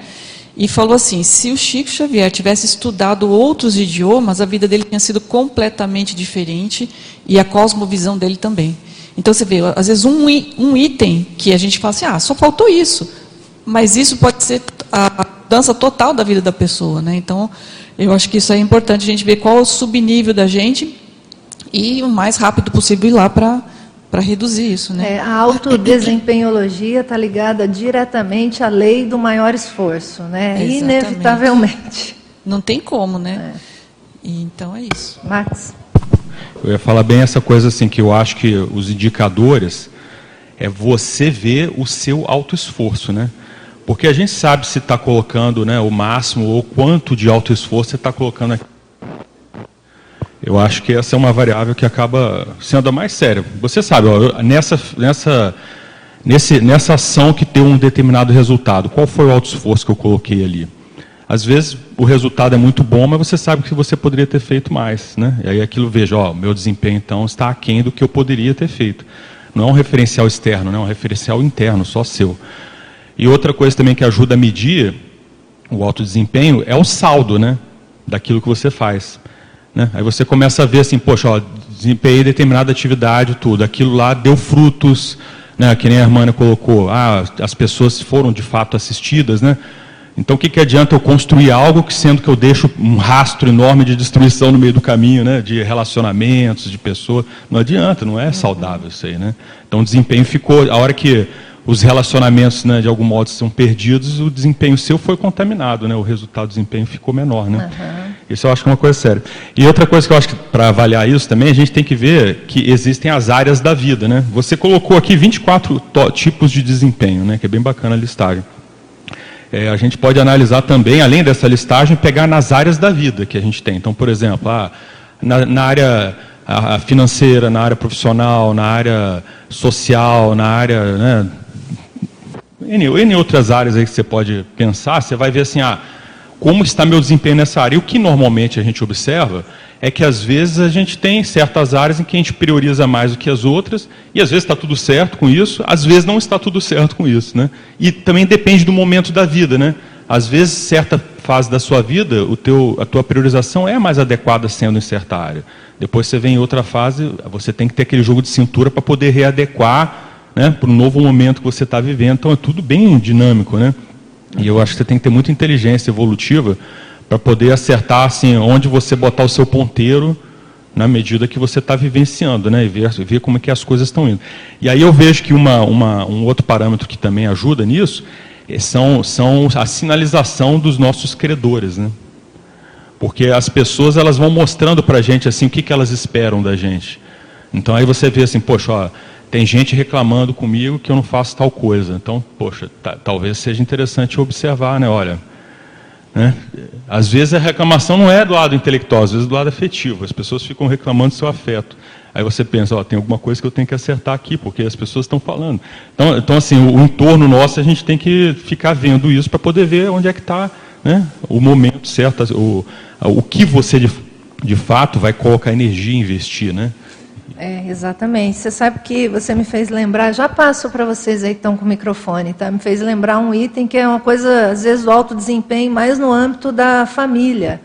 e falou assim: se o Chico Xavier tivesse estudado outros idiomas, a vida dele tinha sido completamente diferente e a cosmovisão dele também. Então você vê, às vezes um, um item que a gente fala assim: ah, só faltou isso. Mas isso pode ser a mudança total da vida da pessoa. Né? Então, eu acho que isso é importante a gente ver qual é o subnível da gente e o mais rápido possível ir lá para para reduzir isso, né? É, a autodesempenhologia está ligada diretamente à lei do maior esforço, né? Exatamente. Inevitavelmente. Não tem como, né? É. então é isso. Max. Eu ia falar bem essa coisa assim que eu acho que os indicadores é você ver o seu autoesforço, né? Porque a gente sabe se está colocando né, o máximo ou quanto de autoesforço você está colocando aqui eu acho que essa é uma variável que acaba sendo a mais séria. Você sabe, ó, nessa, nessa, nesse, nessa ação que tem um determinado resultado, qual foi o alto esforço que eu coloquei ali? Às vezes o resultado é muito bom, mas você sabe que você poderia ter feito mais. Né? E aí aquilo veja, ó, meu desempenho então está aquém do que eu poderia ter feito. Não é um referencial externo, não é um referencial interno, só seu. E outra coisa também que ajuda a medir o alto desempenho é o saldo né, daquilo que você faz. Né? Aí você começa a ver assim, poxa, ó, desempenhei determinada atividade, tudo, aquilo lá deu frutos, né? que nem a Hermana colocou, ah, as pessoas foram de fato assistidas, né? Então, o que, que adianta eu construir algo que, sendo que eu deixo um rastro enorme de destruição no meio do caminho, né? de relacionamentos, de pessoas? Não adianta, não é saudável isso aí. Né? Então, o desempenho ficou. A hora que os relacionamentos, né, de algum modo, são perdidos, o desempenho seu foi contaminado, né, o resultado do desempenho ficou menor. Né? Uhum. Isso eu acho que é uma coisa séria. E outra coisa que eu acho que, para avaliar isso também, a gente tem que ver que existem as áreas da vida. Né? Você colocou aqui 24 tipos de desempenho, né, que é bem bacana a listagem. É, a gente pode analisar também, além dessa listagem, pegar nas áreas da vida que a gente tem. Então, por exemplo, na, na área a financeira, na área profissional, na área social, na área. Né, em outras áreas aí que você pode pensar, você vai ver assim, ah, como está meu desempenho nessa área. E o que normalmente a gente observa é que às vezes a gente tem certas áreas em que a gente prioriza mais do que as outras, e às vezes está tudo certo com isso, às vezes não está tudo certo com isso. Né? E também depende do momento da vida. Né? Às vezes, certa fase da sua vida, o teu, a tua priorização é mais adequada sendo em certa área. Depois você vem em outra fase, você tem que ter aquele jogo de cintura para poder readequar né, para o novo momento que você está vivendo. Então é tudo bem dinâmico. Né? E eu acho que você tem que ter muita inteligência evolutiva para poder acertar assim, onde você botar o seu ponteiro na medida que você está vivenciando, né, e ver, ver como é que as coisas estão indo. E aí eu vejo que uma, uma, um outro parâmetro que também ajuda nisso é, são, são a sinalização dos nossos credores, né? Porque as pessoas elas vão mostrando para a gente assim o que, que elas esperam da gente. Então aí você vê assim, poxa, ó, tem gente reclamando comigo que eu não faço tal coisa. Então, poxa, talvez seja interessante observar, né? Olha, né? Às vezes a reclamação não é do lado intelectual, às vezes é do lado afetivo. As pessoas ficam reclamando do seu afeto. Aí você pensa, ó, tem alguma coisa que eu tenho que acertar aqui, porque as pessoas estão falando. Então, então assim, o, o entorno nosso, a gente tem que ficar vendo isso para poder ver onde é que está né, o momento certo, o, o que você de, de fato vai colocar energia e investir, né? É, exatamente. Você sabe que você me fez lembrar, já passo para vocês aí que estão com o microfone, tá? Me fez lembrar um item que é uma coisa, às vezes, do alto desempenho, mais no âmbito da família.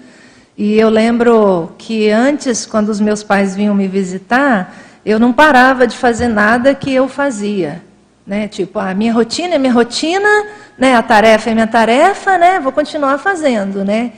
E eu lembro que antes, quando os meus pais vinham me visitar, eu não parava de fazer nada que eu fazia. Né? Tipo, a minha rotina é minha rotina, né? a tarefa é minha tarefa, né? vou continuar fazendo. Né?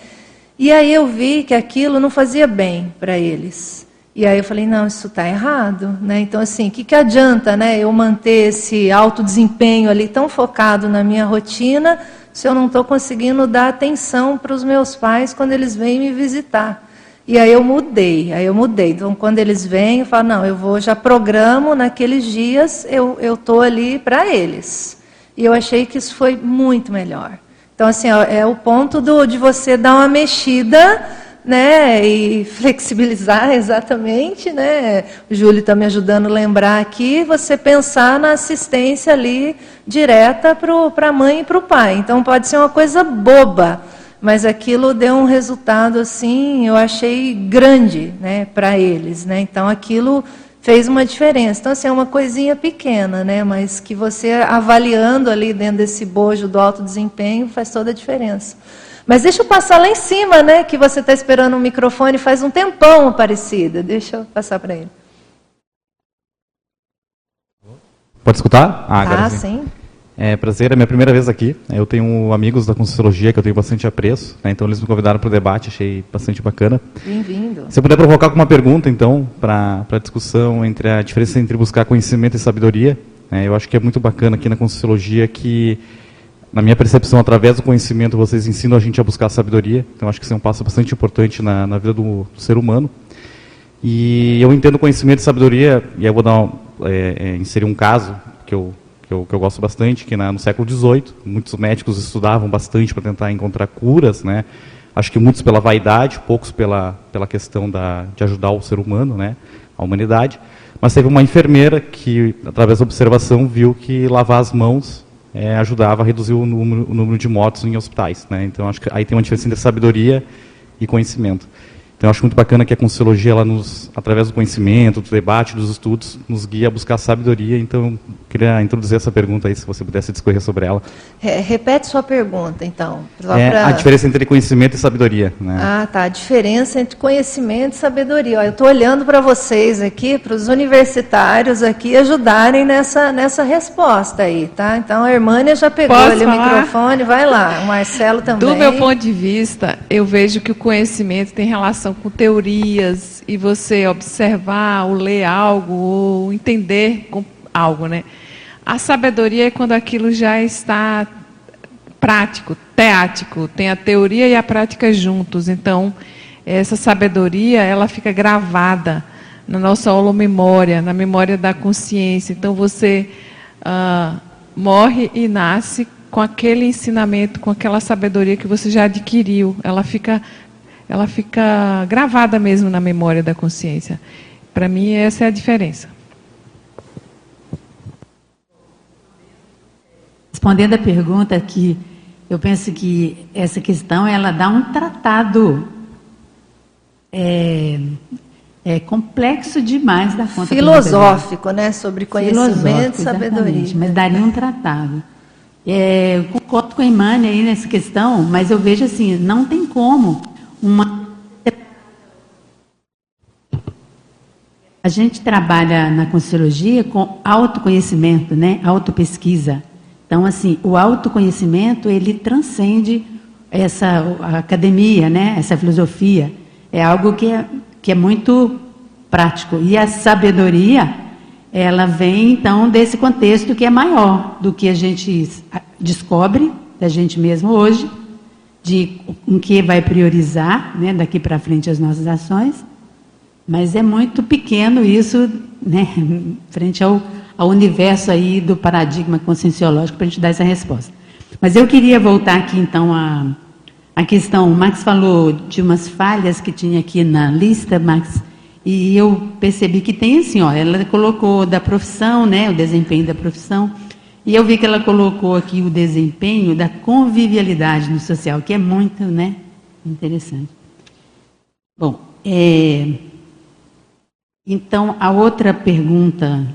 E aí eu vi que aquilo não fazia bem para eles. E aí eu falei, não, isso está errado. Né? Então, assim, o que, que adianta né, eu manter esse alto desempenho ali tão focado na minha rotina se eu não estou conseguindo dar atenção para os meus pais quando eles vêm me visitar? E aí eu mudei, aí eu mudei. Então, quando eles vêm, eu falo, não, eu vou, já programo naqueles dias, eu estou ali para eles. E eu achei que isso foi muito melhor. Então, assim, é o ponto do, de você dar uma mexida né, e flexibilizar exatamente, né? O Júlio está me ajudando a lembrar aqui, você pensar na assistência ali direta para a mãe e para o pai. Então pode ser uma coisa boba, mas aquilo deu um resultado assim, eu achei grande, né, para eles, né? Então aquilo fez uma diferença. Então assim, é uma coisinha pequena, né, mas que você avaliando ali dentro desse bojo do alto desempenho faz toda a diferença. Mas deixa eu passar lá em cima, né? Que você está esperando um microfone faz um tempão, Aparecida. Deixa eu passar para ele. Pode escutar? Ah, agora ah sim. sim. É prazer, é minha primeira vez aqui. Eu tenho amigos da Conscienciologia que eu tenho bastante apreço, né? então eles me convidaram para o debate, achei bastante bacana. Bem-vindo. Se eu puder provocar alguma pergunta, então, para a discussão entre a diferença entre buscar conhecimento e sabedoria, né? eu acho que é muito bacana aqui na Conscienciologia que na minha percepção, através do conhecimento, vocês ensinam a gente a buscar a sabedoria. Então, acho que isso é um passo bastante importante na, na vida do, do, ser humano. E eu entendo conhecimento e sabedoria, e eu vou dar, é, é, inserir um caso que eu, que eu, que eu gosto bastante, que na, no século XVIII, muitos médicos estudavam bastante para tentar encontrar curas, né? Acho que muitos pela vaidade, poucos pela, pela questão da, de ajudar o ser humano, né? a humanidade. Mas teve uma enfermeira que, através da observação, viu que lavar as mãos é, ajudava a reduzir o número, o número, de mortos em hospitais. Né? Então, acho que aí tem uma diferença entre sabedoria e conhecimento. Então, acho muito bacana que a Consciologia, ela nos, através do conhecimento, do debate, dos estudos, nos guia a buscar sabedoria. Então, queria introduzir essa pergunta aí, se você pudesse discorrer sobre ela. repete sua pergunta, então. É, pra... A diferença entre conhecimento e sabedoria. Né? Ah, tá. A diferença entre conhecimento e sabedoria. Ó, eu estou olhando para vocês aqui, para os universitários aqui, ajudarem nessa, nessa resposta aí, tá? Então, a Hermânia já pegou Posso ali falar? o microfone, vai lá. O Marcelo também. Do meu ponto de vista, eu vejo que o conhecimento tem relação com teorias e você observar ou ler algo ou entender algo, né? A sabedoria é quando aquilo já está prático, teático, tem a teoria e a prática juntos. Então, essa sabedoria, ela fica gravada na nossa holomemória, na memória da consciência. Então, você ah, morre e nasce com aquele ensinamento, com aquela sabedoria que você já adquiriu. Ela fica, ela fica gravada mesmo na memória da consciência. Para mim, essa é a diferença. Respondendo a pergunta que eu penso que essa questão ela dá um tratado é, é complexo demais da conta. Filosófico, né? Sobre conhecimento e sabedoria. Mas daria um tratado. É, eu concordo com a Imane aí nessa questão, mas eu vejo assim, não tem como uma. A gente trabalha na Consciologia com autoconhecimento, né? Autopesquisa. Então, assim, o autoconhecimento, ele transcende essa academia, né? Essa filosofia. É algo que é, que é muito prático. E a sabedoria, ela vem então desse contexto que é maior do que a gente descobre da gente mesmo hoje, de em que vai priorizar, né, daqui para frente as nossas ações, mas é muito pequeno isso, né, frente ao, ao universo aí do paradigma conscienciológico para a gente dar essa resposta. Mas eu queria voltar aqui então a a questão, o Max falou de umas falhas que tinha aqui na lista, Max, e eu percebi que tem assim, ó, ela colocou da profissão, né, o desempenho da profissão, e eu vi que ela colocou aqui o desempenho da convivialidade no social, que é muito, né, interessante. Bom, é, então a outra pergunta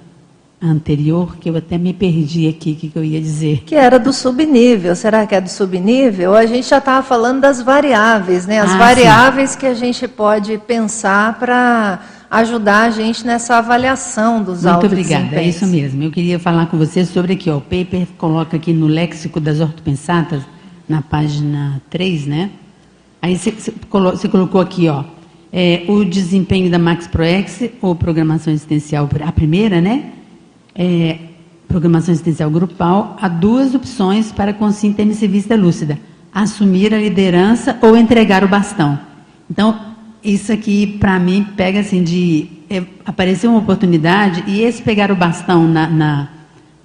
anterior, que eu até me perdi aqui, o que, que, eu ia dizer. Que era do subnível. Será que é do subnível? A gente já estava falando das variáveis, né? As ah, variáveis sim. que a gente pode pensar para ajudar a gente nessa avaliação dos Muito obrigada, é isso mesmo. Eu queria falar com você sobre aqui, ó, o paper coloca aqui no léxico das ortopensatas, na página 3, né? Aí você, você colocou aqui, ó, é, o desempenho da Max ProEx, ou programação existencial, a primeira, né? é, programação existencial grupal, há duas opções para consciência intermissivista lúcida: assumir a liderança ou entregar o bastão. Então, isso aqui, para mim, pega assim de. É, apareceu uma oportunidade e esse pegar o bastão na, na,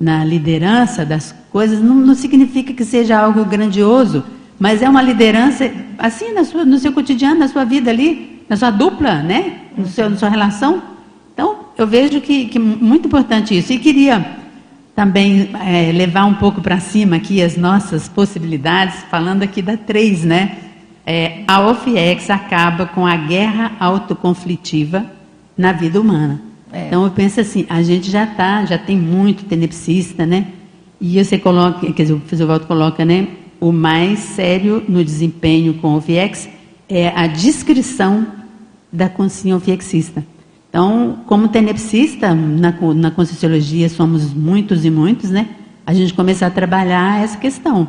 na liderança das coisas não, não, significa que seja algo grandioso, mas é uma liderança, assim, na sua, no seu cotidiano, na sua vida ali, na sua dupla, né? No seu, na sua relação. Então, eu vejo que, que muito importante isso. E queria também é, levar um pouco para cima aqui as nossas possibilidades, falando aqui da três, né? É, a OFIEX acaba com a guerra autoconflitiva na vida humana. É. Então eu penso assim, a gente já tá, já tem muito tenepsista, né? E você coloca, quer dizer, o professor Waldo coloca, né? O mais sério no desempenho com o OFIEX é a descrição da consciência ofiexista. Então, como tenepsista, na, na Conscienciologia somos muitos e muitos, né? A gente começar a trabalhar essa questão.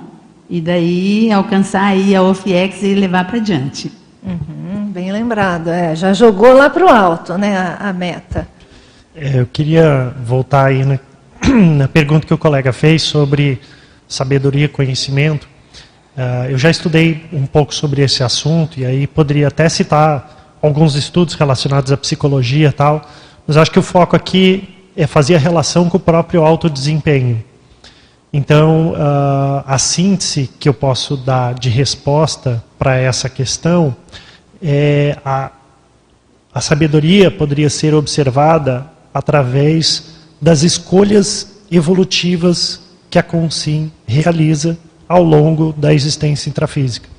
E daí alcançar aí a OFIEX e levar para diante. Uhum, bem lembrado, é, já jogou lá para o alto, né, a, a meta. É, eu queria voltar aí na, na, pergunta que o colega fez sobre sabedoria e conhecimento. Uh, eu já estudei um pouco sobre esse assunto e aí poderia até citar alguns estudos relacionados à psicologia e tal, mas acho que o foco aqui é fazer a relação com o próprio autodesempenho. Então, uh, a síntese que eu posso dar de resposta para essa questão é a, a sabedoria poderia ser observada através das escolhas evolutivas que a Consim realiza ao longo da existência intrafísica.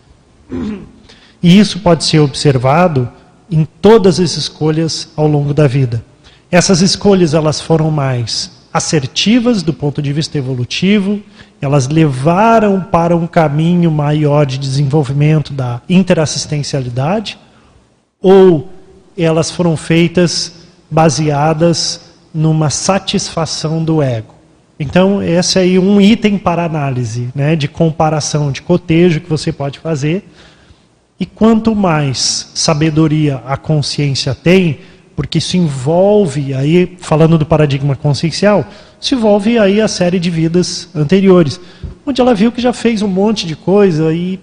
E isso pode ser observado em todas as escolhas ao longo da vida. Essas escolhas elas foram mais assertivas do ponto de vista evolutivo, elas levaram para um caminho maior de desenvolvimento da interassistencialidade, ou elas foram feitas baseadas numa satisfação do ego. Então, esse é aí um item para análise, né, de comparação, de cotejo que você pode fazer e quanto mais sabedoria a consciência tem, porque isso envolve aí, falando do paradigma consciencial, se envolve aí a série de vidas anteriores, onde ela viu que já fez um monte de coisa e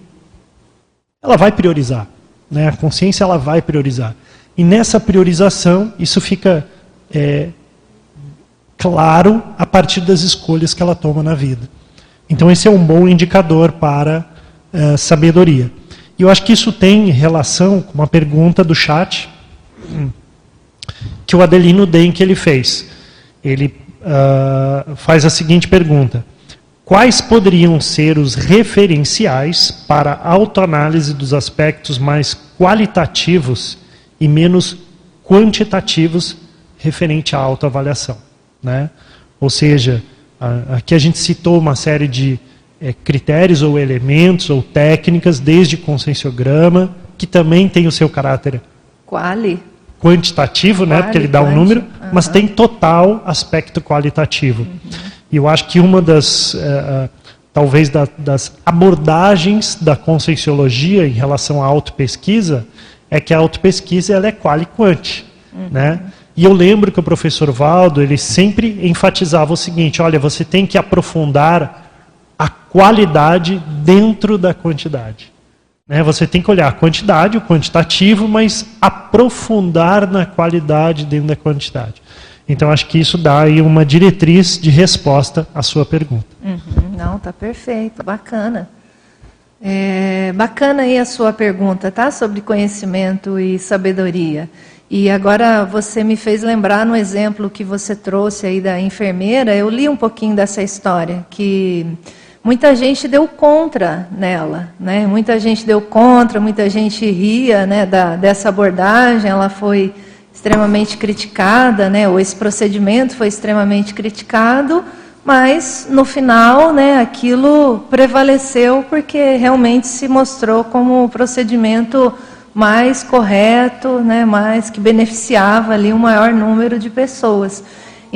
ela vai priorizar, né? A consciência ela vai priorizar. E nessa priorização, isso fica é, claro a partir das escolhas que ela toma na vida. Então esse é um bom indicador para uh, sabedoria. E eu acho que isso tem relação com uma pergunta do chat, que que o Adelino Denk ele fez. Ele uh, faz a seguinte pergunta: Quais poderiam ser os referenciais para autoanálise dos aspectos mais qualitativos e menos quantitativos referente à autoavaliação? Né? Ou seja, aqui a gente citou uma série de é, critérios ou elementos ou técnicas, desde conscienciograma, que também tem o seu caráter Quali. Quantitativo, né, porque ele dá um número, mas tem total aspecto qualitativo. E eu acho que uma das, uh, talvez, da, das abordagens da conscienciologia em relação à autopesquisa é que a autopesquisa ela é quali quanti, uhum. né? E eu lembro que o professor Valdo, ele sempre enfatizava o seguinte, olha, você tem que aprofundar a qualidade dentro da quantidade. Né? Você tem que olhar a quantidade, o quantitativo, mas aprofundar na qualidade dentro da quantidade. Então, acho que isso dá aí uma diretriz de resposta à sua pergunta. Uhum, não, tá perfeito, bacana. É, bacana aí a sua pergunta, tá? Sobre conhecimento e sabedoria. E agora você me fez lembrar no exemplo que você trouxe aí da enfermeira, eu li um pouquinho dessa história, que muita gente deu contra nela, né? Muita gente deu contra, muita gente ria, né, da, dessa abordagem, ela foi extremamente criticada, né, ou esse procedimento foi extremamente criticado, mas no final, né, aquilo prevaleceu porque realmente se mostrou como o procedimento mais correto, né, mais que beneficiava ali um maior número de pessoas.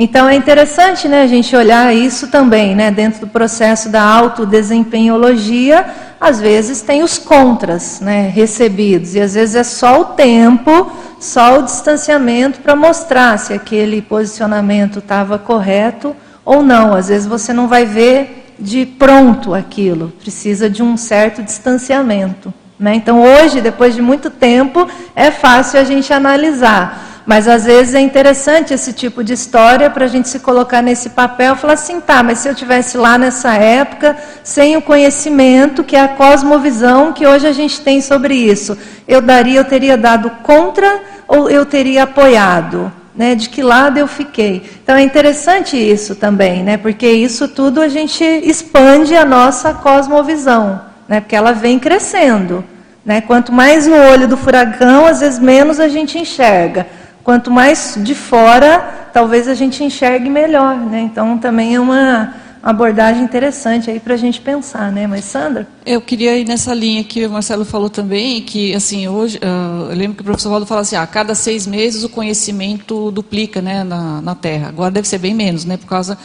Então é interessante, né, a gente olhar isso também, né, dentro do processo da autodesempenhologia, às vezes tem os contras, né, recebidos e às vezes é só o tempo só o distanciamento para mostrar se aquele posicionamento estava correto ou não. Às vezes você não vai ver de pronto aquilo, precisa de um certo distanciamento. Né? Então, hoje, depois de muito tempo, é fácil a gente analisar. Mas às vezes é interessante esse tipo de história para a gente se colocar nesse papel e falar assim, tá, mas se eu tivesse lá nessa época, sem o conhecimento, que é a cosmovisão que hoje a gente tem sobre isso, eu daria, eu teria dado contra ou eu teria apoiado? Né, de que lado eu fiquei. Então é interessante isso também, né, porque isso tudo a gente expande a nossa cosmovisão, né, porque ela vem crescendo. Né, quanto mais no olho do furacão, às vezes menos a gente enxerga. Quanto mais de fora, talvez a gente enxergue melhor, né? Então também é uma abordagem interessante aí para a gente pensar, né? Mas Sandra? Eu queria ir nessa linha que o Marcelo falou também, que assim hoje, uh, eu lembro que o professor Valdo fala assim, ah, a cada seis meses o conhecimento duplica, né, na, na Terra. Agora deve ser bem menos, né, por causa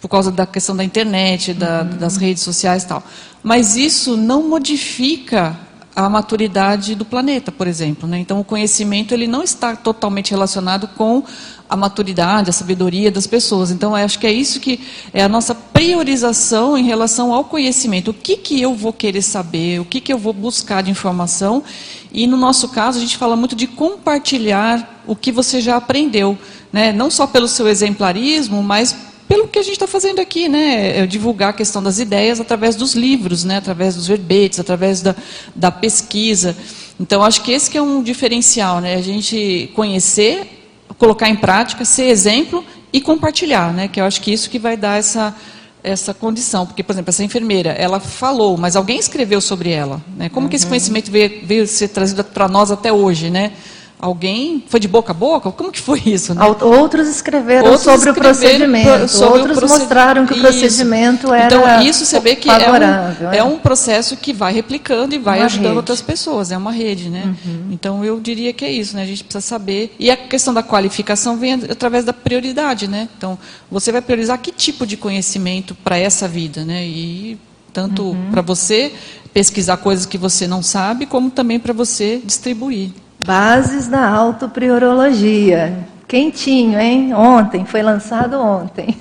por causa da questão da internet, da, uhum. das redes sociais e tal. Mas isso não modifica a maturidade do planeta, por exemplo. Né? Então, o conhecimento ele não está totalmente relacionado com a maturidade, a sabedoria das pessoas. Então, acho que é isso que é a nossa priorização em relação ao conhecimento. O que, que eu vou querer saber, o que, que eu vou buscar de informação. E, no nosso caso, a gente fala muito de compartilhar o que você já aprendeu. Né? Não só pelo seu exemplarismo, mas pelo que a gente está fazendo aqui, né? É divulgar a questão das ideias através dos livros, né? através dos verbetes, através da, da pesquisa. Então, acho que esse que é um diferencial, né? a gente conhecer, colocar em prática, ser exemplo e compartilhar, né? que eu acho que isso que vai dar essa, essa condição. Porque, por exemplo, essa enfermeira, ela falou, mas alguém escreveu sobre ela. Né? Como uhum. que esse uhum. conhecimento veio, veio ser trazido para nós até hoje? Né? Alguém foi de boca a boca? Como que foi isso? Né? Outros escreveram Outros sobre escreveram o procedimento. Sobre Outros o proced... mostraram que o procedimento isso. era Então, isso você vê que é um, é. é um, processo que vai replicando e vai uma ajudando rede. outras pessoas. É uma rede, né? Uhum. Então, eu diria que é isso, né? A gente precisa saber. E a questão da qualificação vem através da prioridade, né? Então, você vai priorizar que tipo de conhecimento para essa vida, né? E tanto uhum. para você pesquisar coisas que você não sabe, como também para você distribuir. Bases da autopriorologia. Quentinho, hein? Ontem, foi lançado ontem.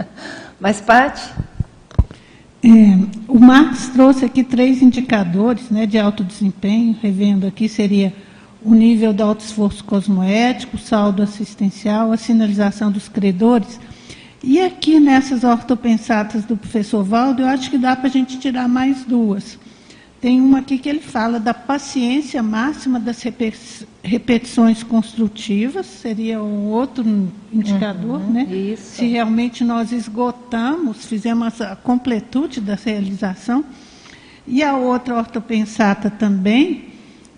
Mas, Pati? É, o Marx trouxe aqui três indicadores né, de alto desempenho, revendo aqui, seria o nível do alto esforço cosmoético, o saldo assistencial, a sinalização dos credores. E aqui nessas ortopensatas do professor Valdo, eu acho que dá para a gente tirar mais duas tem uma aqui que ele fala da paciência máxima das repetições construtivas, seria um outro indicador, uhum, né? Isso. Se realmente nós esgotamos, fizemos a completude da realização. E a outra ortopensata também,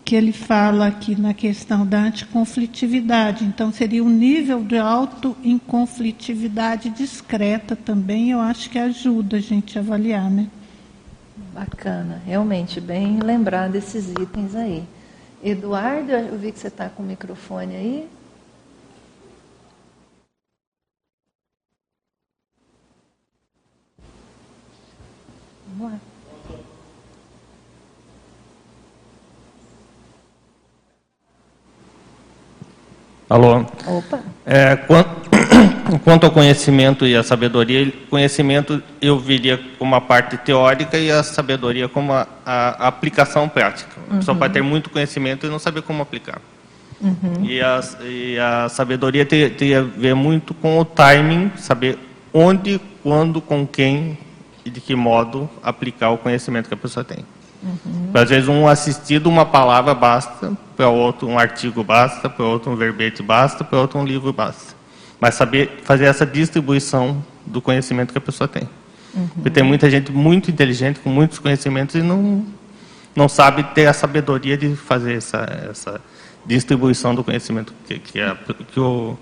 que ele fala aqui na questão da anticonflitividade. Então, seria um nível de auto-inconflitividade discreta também, eu acho que ajuda a gente a avaliar, né? Bacana, realmente, bem lembrar desses itens aí. Eduardo, eu vi que você está com o microfone aí. Vamos lá. Alô? Opa. É, quanto, quanto ao conhecimento e a sabedoria, conhecimento eu viria como uma parte teórica e a sabedoria como a, a, a aplicação prática. A pessoa uhum. pode ter muito conhecimento e não saber como aplicar. Uhum. E, a, e a sabedoria tem, tem a ver muito com o timing, saber onde, quando, com quem e de que modo aplicar o conhecimento que a pessoa tem. Uhum. Às vezes um assistido, uma palavra basta, para outro um artigo basta, para outro um verbete basta, para outro um livro basta. Mas saber fazer essa distribuição do conhecimento que a pessoa tem. Uhum. Porque tem muita gente muito inteligente, com muitos conhecimentos, e não, não sabe ter a sabedoria de fazer essa, essa distribuição do conhecimento que, que, a, que o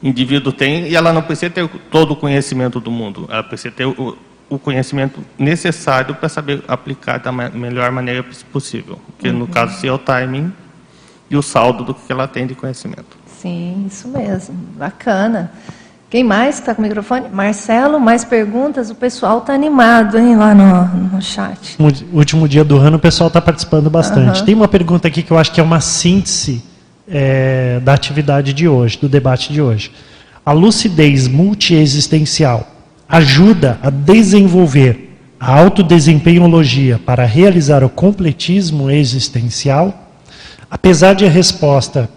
indivíduo tem, e ela não precisa ter todo o conhecimento do mundo, ela precisa ter o, o conhecimento necessário para saber aplicar da melhor maneira possível. Que uhum. no caso seria o timing e o saldo do que ela tem de conhecimento. Sim, isso mesmo. Bacana. Quem mais está com o microfone? Marcelo, mais perguntas? O pessoal está animado, hein, lá no, no chat. Último dia do ano, o pessoal está participando bastante. Uhum. Tem uma pergunta aqui que eu acho que é uma síntese é, da atividade de hoje, do debate de hoje. A lucidez multiexistencial ajuda a desenvolver a autodesempenhologia para realizar o completismo existencial? Apesar de a resposta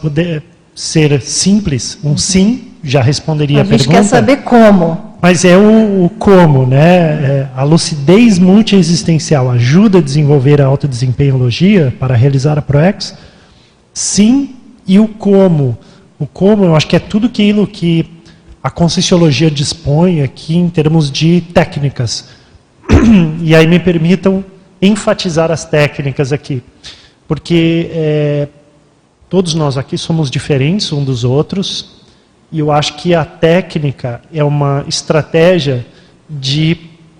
poder ser simples, um sim já responderia a, a pergunta. A gente quer saber como. Mas é o, o como, né? É, a lucidez multiexistencial ajuda a desenvolver a autodesempenhologia para realizar a ProEx? Sim, e o como? O como, eu acho que é tudo aquilo que a Conscienciologia dispõe aqui em termos de técnicas. E aí me permitam enfatizar as técnicas aqui. Porque é, todos nós aqui somos diferentes um dos outros, e eu acho que a técnica é uma estratégia de,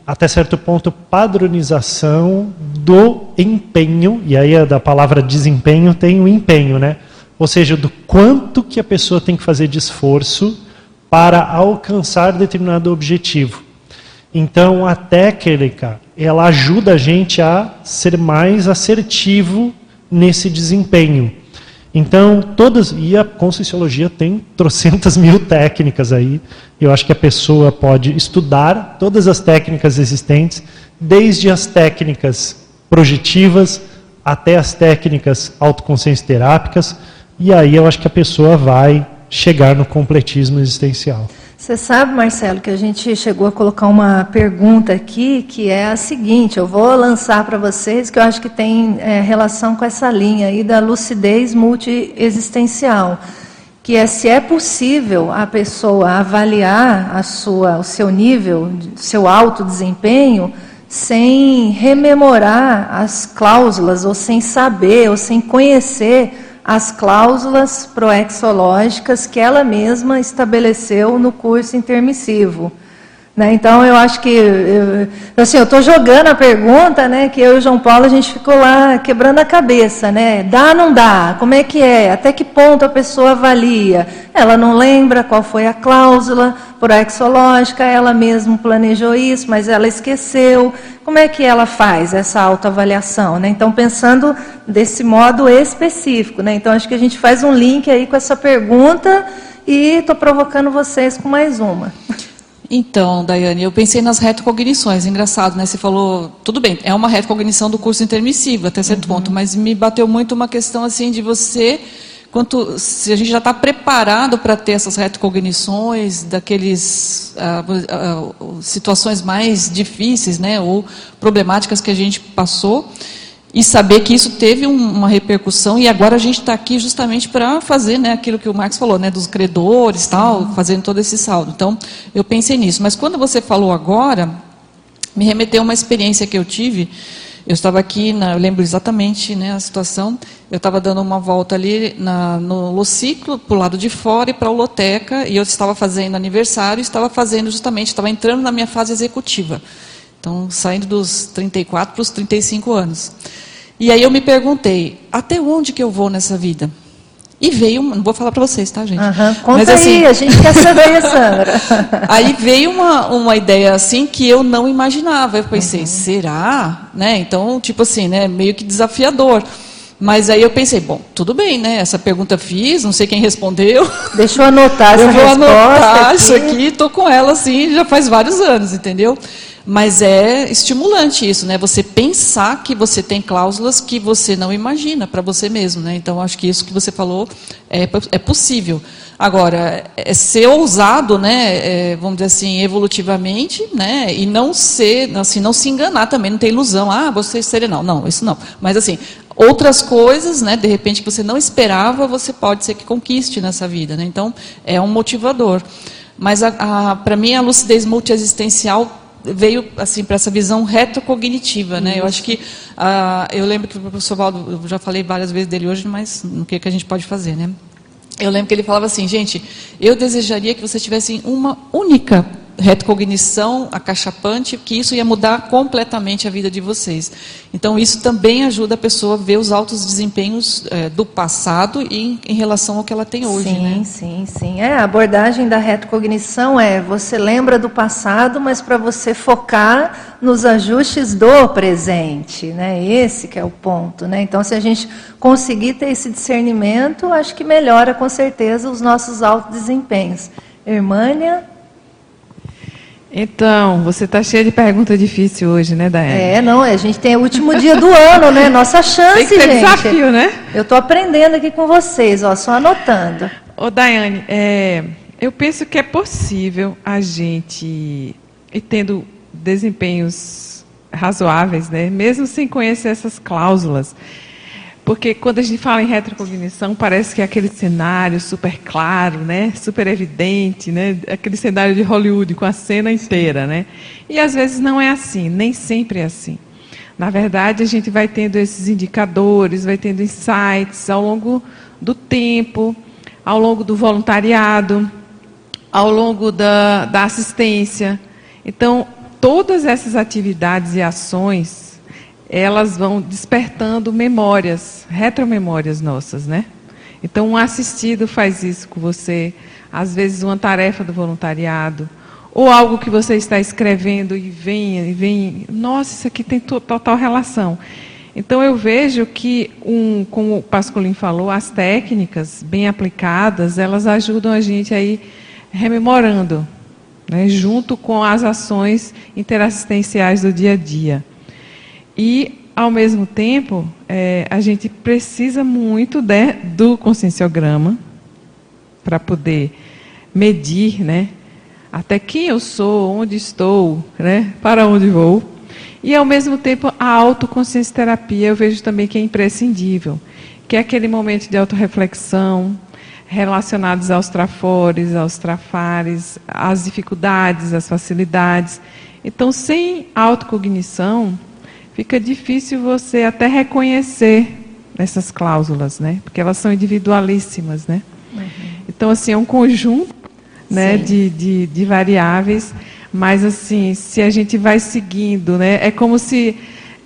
até certo ponto, padronização do empenho, e aí da palavra desempenho tem o empenho, né? Ou seja, do quanto que a pessoa tem que fazer de esforço para alcançar determinado objetivo. Então, a técnica, ela ajuda a gente a ser mais assertivo nesse desempenho. Então, todas, e a Conscienciologia tem trocentas mil técnicas aí, eu acho que a pessoa pode estudar todas as técnicas existentes, desde as técnicas projetivas até as técnicas autoconsciência terápicas, e aí eu acho que a pessoa vai chegar no completismo existencial. Você sabe, Marcelo, que a gente chegou a colocar uma pergunta aqui que é a seguinte: eu vou lançar para vocês, que eu acho que tem é, relação com essa linha aí da lucidez multiexistencial, que é se é possível a pessoa avaliar a sua, o seu nível, seu alto desempenho, sem rememorar as cláusulas, ou sem saber, ou sem conhecer as cláusulas proexológicas que ela mesma estabeleceu no curso intermissivo. Né? Então, eu acho que, eu, assim, eu estou jogando a pergunta, né, que eu e o João Paulo, a gente ficou lá quebrando a cabeça, né? Dá não dá? Como é que é? Até que ponto a pessoa avalia? Ela não lembra qual foi a cláusula proexológica, ela mesma planejou isso, mas ela esqueceu. Como é que ela faz essa autoavaliação? Né? Então, pensando desse modo específico. Né? Então, acho que a gente faz um link aí com essa pergunta e estou provocando vocês com mais uma. Então, Daiane, eu pensei nas retocognições. Engraçado, né? Você falou, tudo bem, é uma retocognição do curso intermissivo, até certo uhum. ponto, mas me bateu muito uma questão assim de você quanto se a gente já está preparado para ter essas retrocognições daqueles ah, ah, situações mais difíceis, né, ou problemáticas que a gente passou e saber que isso teve um, uma repercussão e agora a gente está aqui justamente para fazer né, aquilo que o Marx falou, né, dos credores tal, fazendo todo esse saldo. Então, eu pensei nisso. Mas quando você falou agora, me remeteu a uma experiência que eu tive. Eu estava aqui, na, eu lembro exatamente né, a situação, eu estava dando uma volta ali na, no Lociclo, para o lado de fora e para a Loteca, e eu estava fazendo aniversário, estava fazendo justamente, estava entrando na minha fase executiva. Então, saindo dos 34 para os 35 anos. E aí eu me perguntei, até onde que eu vou nessa vida? E veio, não vou falar para vocês, tá, gente? Uhum, conta Mas, assim, aí, a gente quer saber, Sandra. aí veio uma, uma ideia assim que eu não imaginava. Eu pensei, uhum. será? Né? Então, tipo assim, né, meio que desafiador. Mas aí eu pensei, bom, tudo bem, né? Essa pergunta fiz, não sei quem respondeu. Deixa eu anotar essa Eu vou anotar aqui. isso aqui, estou com ela assim já faz vários anos, entendeu? Mas é estimulante isso, né? Você pensar que você tem cláusulas que você não imagina para você mesmo, né? Então acho que isso que você falou é, é possível. Agora, é ser ousado, né? É, vamos dizer assim, evolutivamente, né? E não ser, assim, não se enganar também, não ter ilusão. Ah, você seria não, não, isso não. Mas assim, outras coisas, né? De repente que você não esperava, você pode ser que conquiste nessa vida, né? Então é um motivador. Mas para mim a lucidez multiexistencial veio assim para essa visão retrocognitiva, né? Eu acho que uh, eu lembro que o professor Valdo, eu já falei várias vezes dele hoje, mas no que que a gente pode fazer, né? Eu lembro que ele falava assim, gente, eu desejaria que vocês tivessem uma única retrocognição acachapante, que isso ia mudar completamente a vida de vocês. Então, isso também ajuda a pessoa a ver os altos desempenhos é, do passado e em, em, relação ao que ela tem hoje. Sim, né? sim, sim. É, a abordagem da retrocognição é você lembra do passado, mas para você focar nos ajustes do presente. Né? Esse que é o ponto. Né? Então, se a gente conseguir ter esse discernimento, acho que melhora com certeza os nossos altos desempenhos. Irmânia? Então, você está cheia de perguntas difíceis hoje, né, Daiane? É, não, a gente tem o último dia do ano, né? Nossa chance, tem que ter gente. desafio, né? Eu estou aprendendo aqui com vocês, ó, só anotando. Ô, Daiane, é, eu penso que é possível a gente ir tendo desempenhos razoáveis, né? Mesmo sem conhecer essas cláusulas. Porque quando a gente fala em retrocognição, parece que é aquele cenário super claro, né? super evidente, né? aquele cenário de Hollywood com a cena inteira. Né? E às vezes não é assim, nem sempre é assim. Na verdade, a gente vai tendo esses indicadores, vai tendo insights ao longo do tempo, ao longo do voluntariado, ao longo da, da assistência. Então, todas essas atividades e ações elas vão despertando memórias, retromemórias nossas, né? Então, um assistido faz isso com você, às vezes uma tarefa do voluntariado, ou algo que você está escrevendo e vem, e vem, nossa, isso aqui tem total relação. Então, eu vejo que, um, como o Pascolin falou, as técnicas bem aplicadas, elas ajudam a gente aí rememorando, né, junto com as ações interassistenciais do dia a dia. E, ao mesmo tempo, é, a gente precisa muito de, do conscienciograma para poder medir né, até quem eu sou, onde estou, né, para onde vou. E, ao mesmo tempo, a autoconsciência terapia eu vejo também que é imprescindível, que é aquele momento de autorreflexão, relacionados aos trafores, aos trafares, às dificuldades, às facilidades. Então, sem autocognição, fica difícil você até reconhecer essas cláusulas, né? Porque elas são individualíssimas, né? Uhum. Então, assim, é um conjunto né, de, de, de, variáveis, mas, assim, se a gente vai seguindo, né? É como se...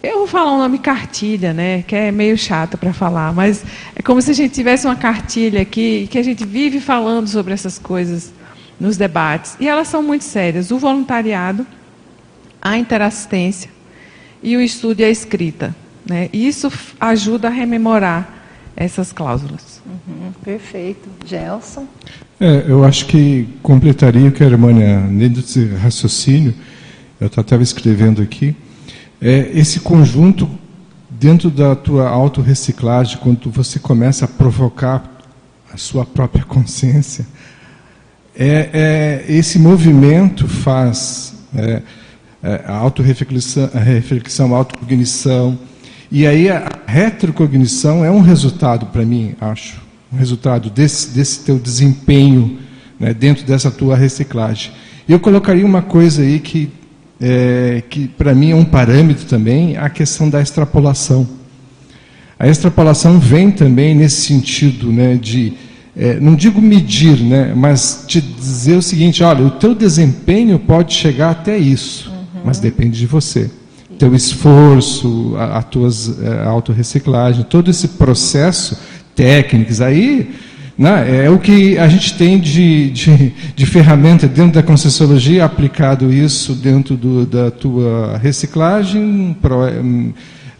Eu vou falar um nome cartilha, né? Que é meio chato para falar, mas é como se a gente tivesse uma cartilha aqui que a gente vive falando sobre essas coisas nos debates. E elas são muito sérias. O voluntariado, a interassistência, e o estudo e a escrita. Né? Isso ajuda a rememorar essas cláusulas. Uhum, perfeito. Gelson? É, eu acho que completaria o que a Hermânia, dentro desse raciocínio, eu estava escrevendo aqui, é esse conjunto dentro da tua autorreciclagem, quando você começa a provocar a sua própria consciência, é, é esse movimento faz é, é, a autorreflexão, a reflexão, autocognição, e aí a retrocognição é um resultado para mim, acho, um resultado desse, desse teu desempenho né, dentro dessa tua reciclagem. Eu colocaria uma coisa aí que, é, que para mim é um parâmetro também, a questão da extrapolação. A extrapolação vem também nesse sentido né, de, é, não digo medir, né, mas te dizer o seguinte, olha, o teu desempenho pode chegar até isso. Mas depende de você. Teu esforço, a, a tuas é, a autorreciclagem, todo esse processo técnicos aí, né, é o que a gente tem de, de, de ferramenta dentro da Conscienciologia, aplicado isso dentro do, da tua reciclagem, pro,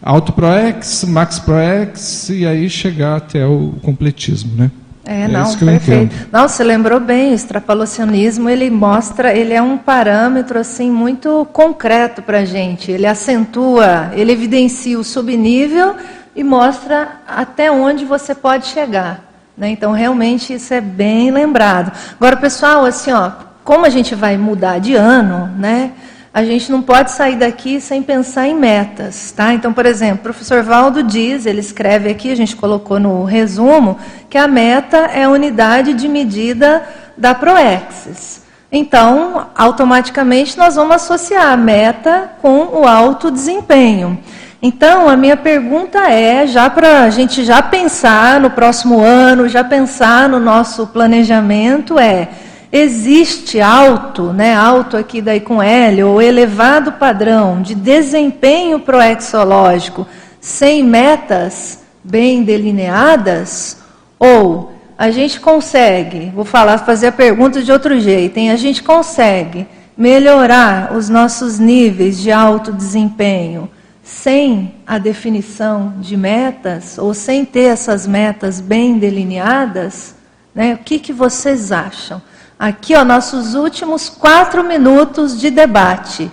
Auto ProEx, Max ProEx, e aí chegar até o completismo, né? É, é não, perfeito. Não, você lembrou bem, o extrapolacionismo, ele mostra, ele é um parâmetro assim muito concreto para a gente. Ele acentua, ele evidencia o subnível e mostra até onde você pode chegar. Né? Então, realmente, isso é bem lembrado. Agora, pessoal, assim, ó, como a gente vai mudar de ano, né? A gente não pode sair daqui sem pensar em metas, tá? Então, por exemplo, o professor Valdo diz, ele escreve aqui, a gente colocou no resumo, que a meta é a unidade de medida da Proexis. Então, automaticamente nós vamos associar a meta com o alto desempenho. Então, a minha pergunta é, já para a gente já pensar no próximo ano, já pensar no nosso planejamento, é existe alto, né, alto aqui daí com L, ou elevado padrão de desempenho proexológico sem metas bem delineadas, ou a gente consegue, vou falar, fazer a pergunta de outro jeito, hein? a gente consegue melhorar os nossos níveis de alto desempenho sem a definição de metas, ou sem ter essas metas bem delineadas, né? o que, que vocês acham? Aqui, ó, nossos últimos quatro minutos de debate.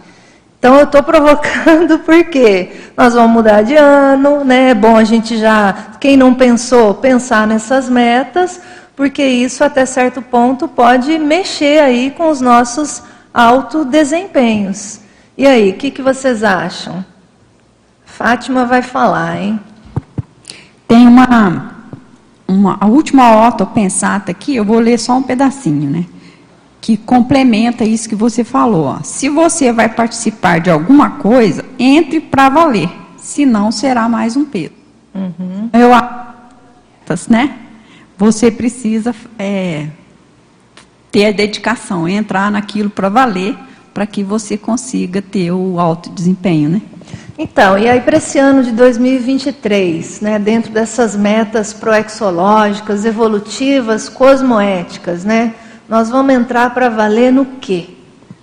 Então, eu estou provocando porque nós vamos mudar de ano, né? É bom a gente já, quem não pensou, pensar nessas metas, porque isso, até certo ponto, pode mexer aí com os nossos autodesempenhos. E aí, o que, que vocês acham? Fátima vai falar, hein? Tem uma, uma a última orto pensata aqui, eu vou ler só um pedacinho, né? Que complementa isso que você falou. Ó. Se você vai participar de alguma coisa, entre para valer, senão será mais um peso. Uhum. Eu né? Você precisa é, ter a dedicação, entrar naquilo para valer, para que você consiga ter o alto desempenho, né? Então, e aí para esse ano de 2023, né, dentro dessas metas proexológicas, evolutivas, cosmoéticas, né? Nós vamos entrar para valer no quê?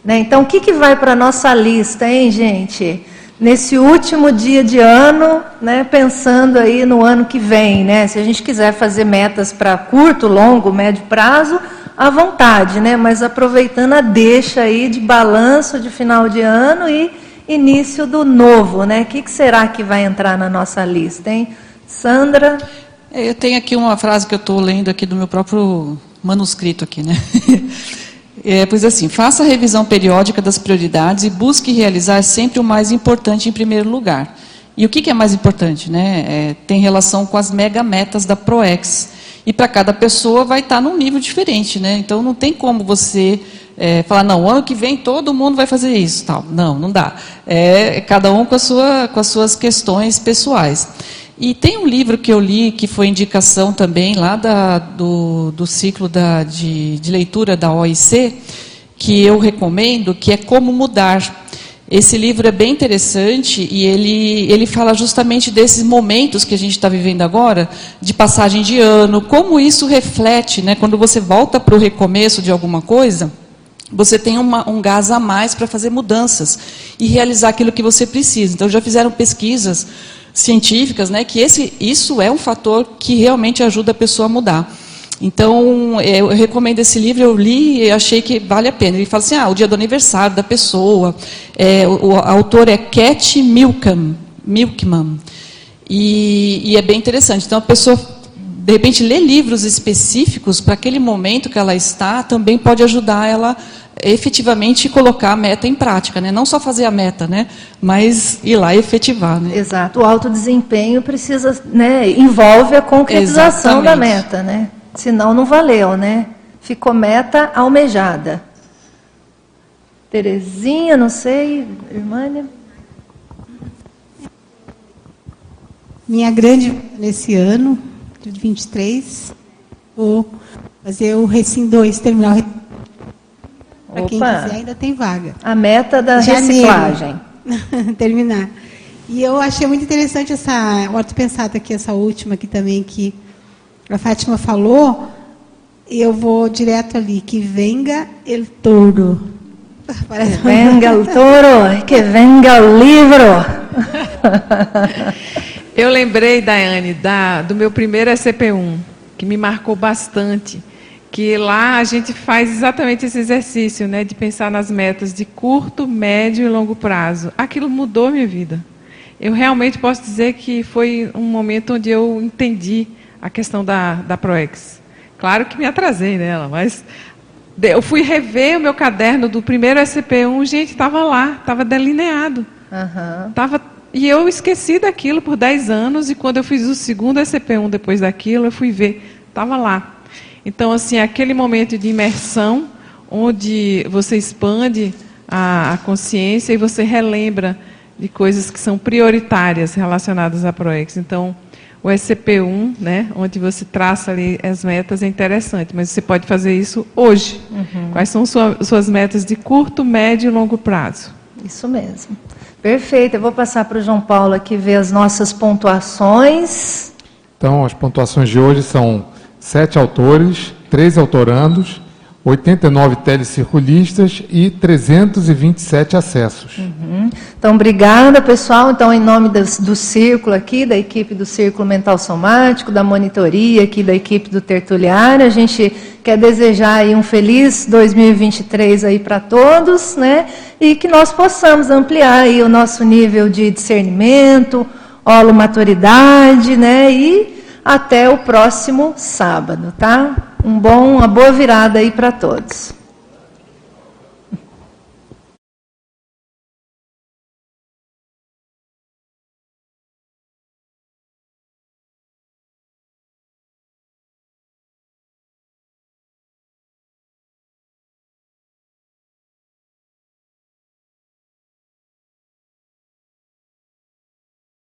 Né? Então, o que, que vai para a nossa lista, hein, gente? Nesse último dia de ano, né, pensando aí no ano que vem, né? Se a gente quiser fazer metas para curto, longo, médio prazo, à vontade, né? Mas aproveitando a deixa aí de balanço de final de ano e início do novo, né? O que, que será que vai entrar na nossa lista, hein? Sandra? É, eu tenho aqui uma frase que eu estou lendo aqui do meu próprio manuscrito aqui, né? É, pois assim, faça a revisão periódica das prioridades e busque realizar sempre o mais importante em primeiro lugar. E o que, que é mais importante? Né? É, tem relação com as mega metas da ProEx. E para cada pessoa vai estar tá num nível diferente. Né? Então não tem como você é, falar, não, ano que vem todo mundo vai fazer isso. Tal. Não, não dá. É cada um com, a sua, com as suas questões pessoais. E tem um livro que eu li, que foi indicação também lá da, do, do ciclo da, de, de leitura da OIC, que eu recomendo, que é Como Mudar. Esse livro é bem interessante e ele, ele fala justamente desses momentos que a gente está vivendo agora, de passagem de ano, como isso reflete, né, quando você volta para o recomeço de alguma coisa, você tem uma, um gás a mais para fazer mudanças e realizar aquilo que você precisa. Então, já fizeram pesquisas científicas, né, que esse, isso é um fator que realmente ajuda a pessoa a mudar. Então, é, eu recomendo esse livro, eu li e achei que vale a pena. Ele fala assim, ah, o dia do aniversário da pessoa. É, o, o autor é Cat Milkman. Milkman. E, e, é bem interessante. Então, a pessoa de repente, ler livros específicos para aquele momento que ela está também pode ajudar ela efetivamente colocar a meta em prática, né? Não só fazer a meta, né? Mas ir lá e efetivar, né? Exato. O alto desempenho precisa, né? Envolve a concretização Exatamente. da meta, né? Senão não valeu, né? Ficou meta almejada. Terezinha, não sei, Irmânia. Minha grande nesse ano, de 23, vou fazer o Recim 2, terminar o para quem quiser, ainda tem vaga. A meta da Janeiro. reciclagem. Terminar. E eu achei muito interessante essa ortopensata aqui, essa última aqui também, que a Fátima falou. E eu vou direto ali, que venga el touro. Que venga o touro, que venga o livro. eu lembrei, Daiane, da, do meu primeiro SCP-1, que me marcou bastante que lá a gente faz exatamente esse exercício, né, de pensar nas metas de curto, médio e longo prazo. Aquilo mudou minha vida. Eu realmente posso dizer que foi um momento onde eu entendi a questão da, da ProEx. Claro que me atrasei nela, mas eu fui rever o meu caderno do primeiro SCP-1, gente, estava lá, estava delineado. Uhum. Tava, e eu esqueci daquilo por 10 anos, e quando eu fiz o segundo SCP-1 depois daquilo, eu fui ver, estava lá. Então, assim, aquele momento de imersão, onde você expande a, a consciência e você relembra de coisas que são prioritárias relacionadas à ProEx. Então, o SCP-1, né, onde você traça ali as metas, é interessante, mas você pode fazer isso hoje. Uhum. Quais são sua, suas metas de curto, médio e longo prazo? Isso mesmo. Perfeito. Eu vou passar para o João Paulo aqui ver as nossas pontuações. Então, as pontuações de hoje são sete autores, três autorandos, 89 telecirculistas e 327 acessos. Uhum. Então, obrigada, pessoal. Então, em nome do, do Círculo aqui, da equipe do Círculo Mental Somático, da monitoria aqui, da equipe do Tertuliário, a gente quer desejar aí um feliz 2023 aí para todos, né? E que nós possamos ampliar aí o nosso nível de discernimento, maturidade, né? E até o próximo sábado, tá? Um bom, uma boa virada aí para todos.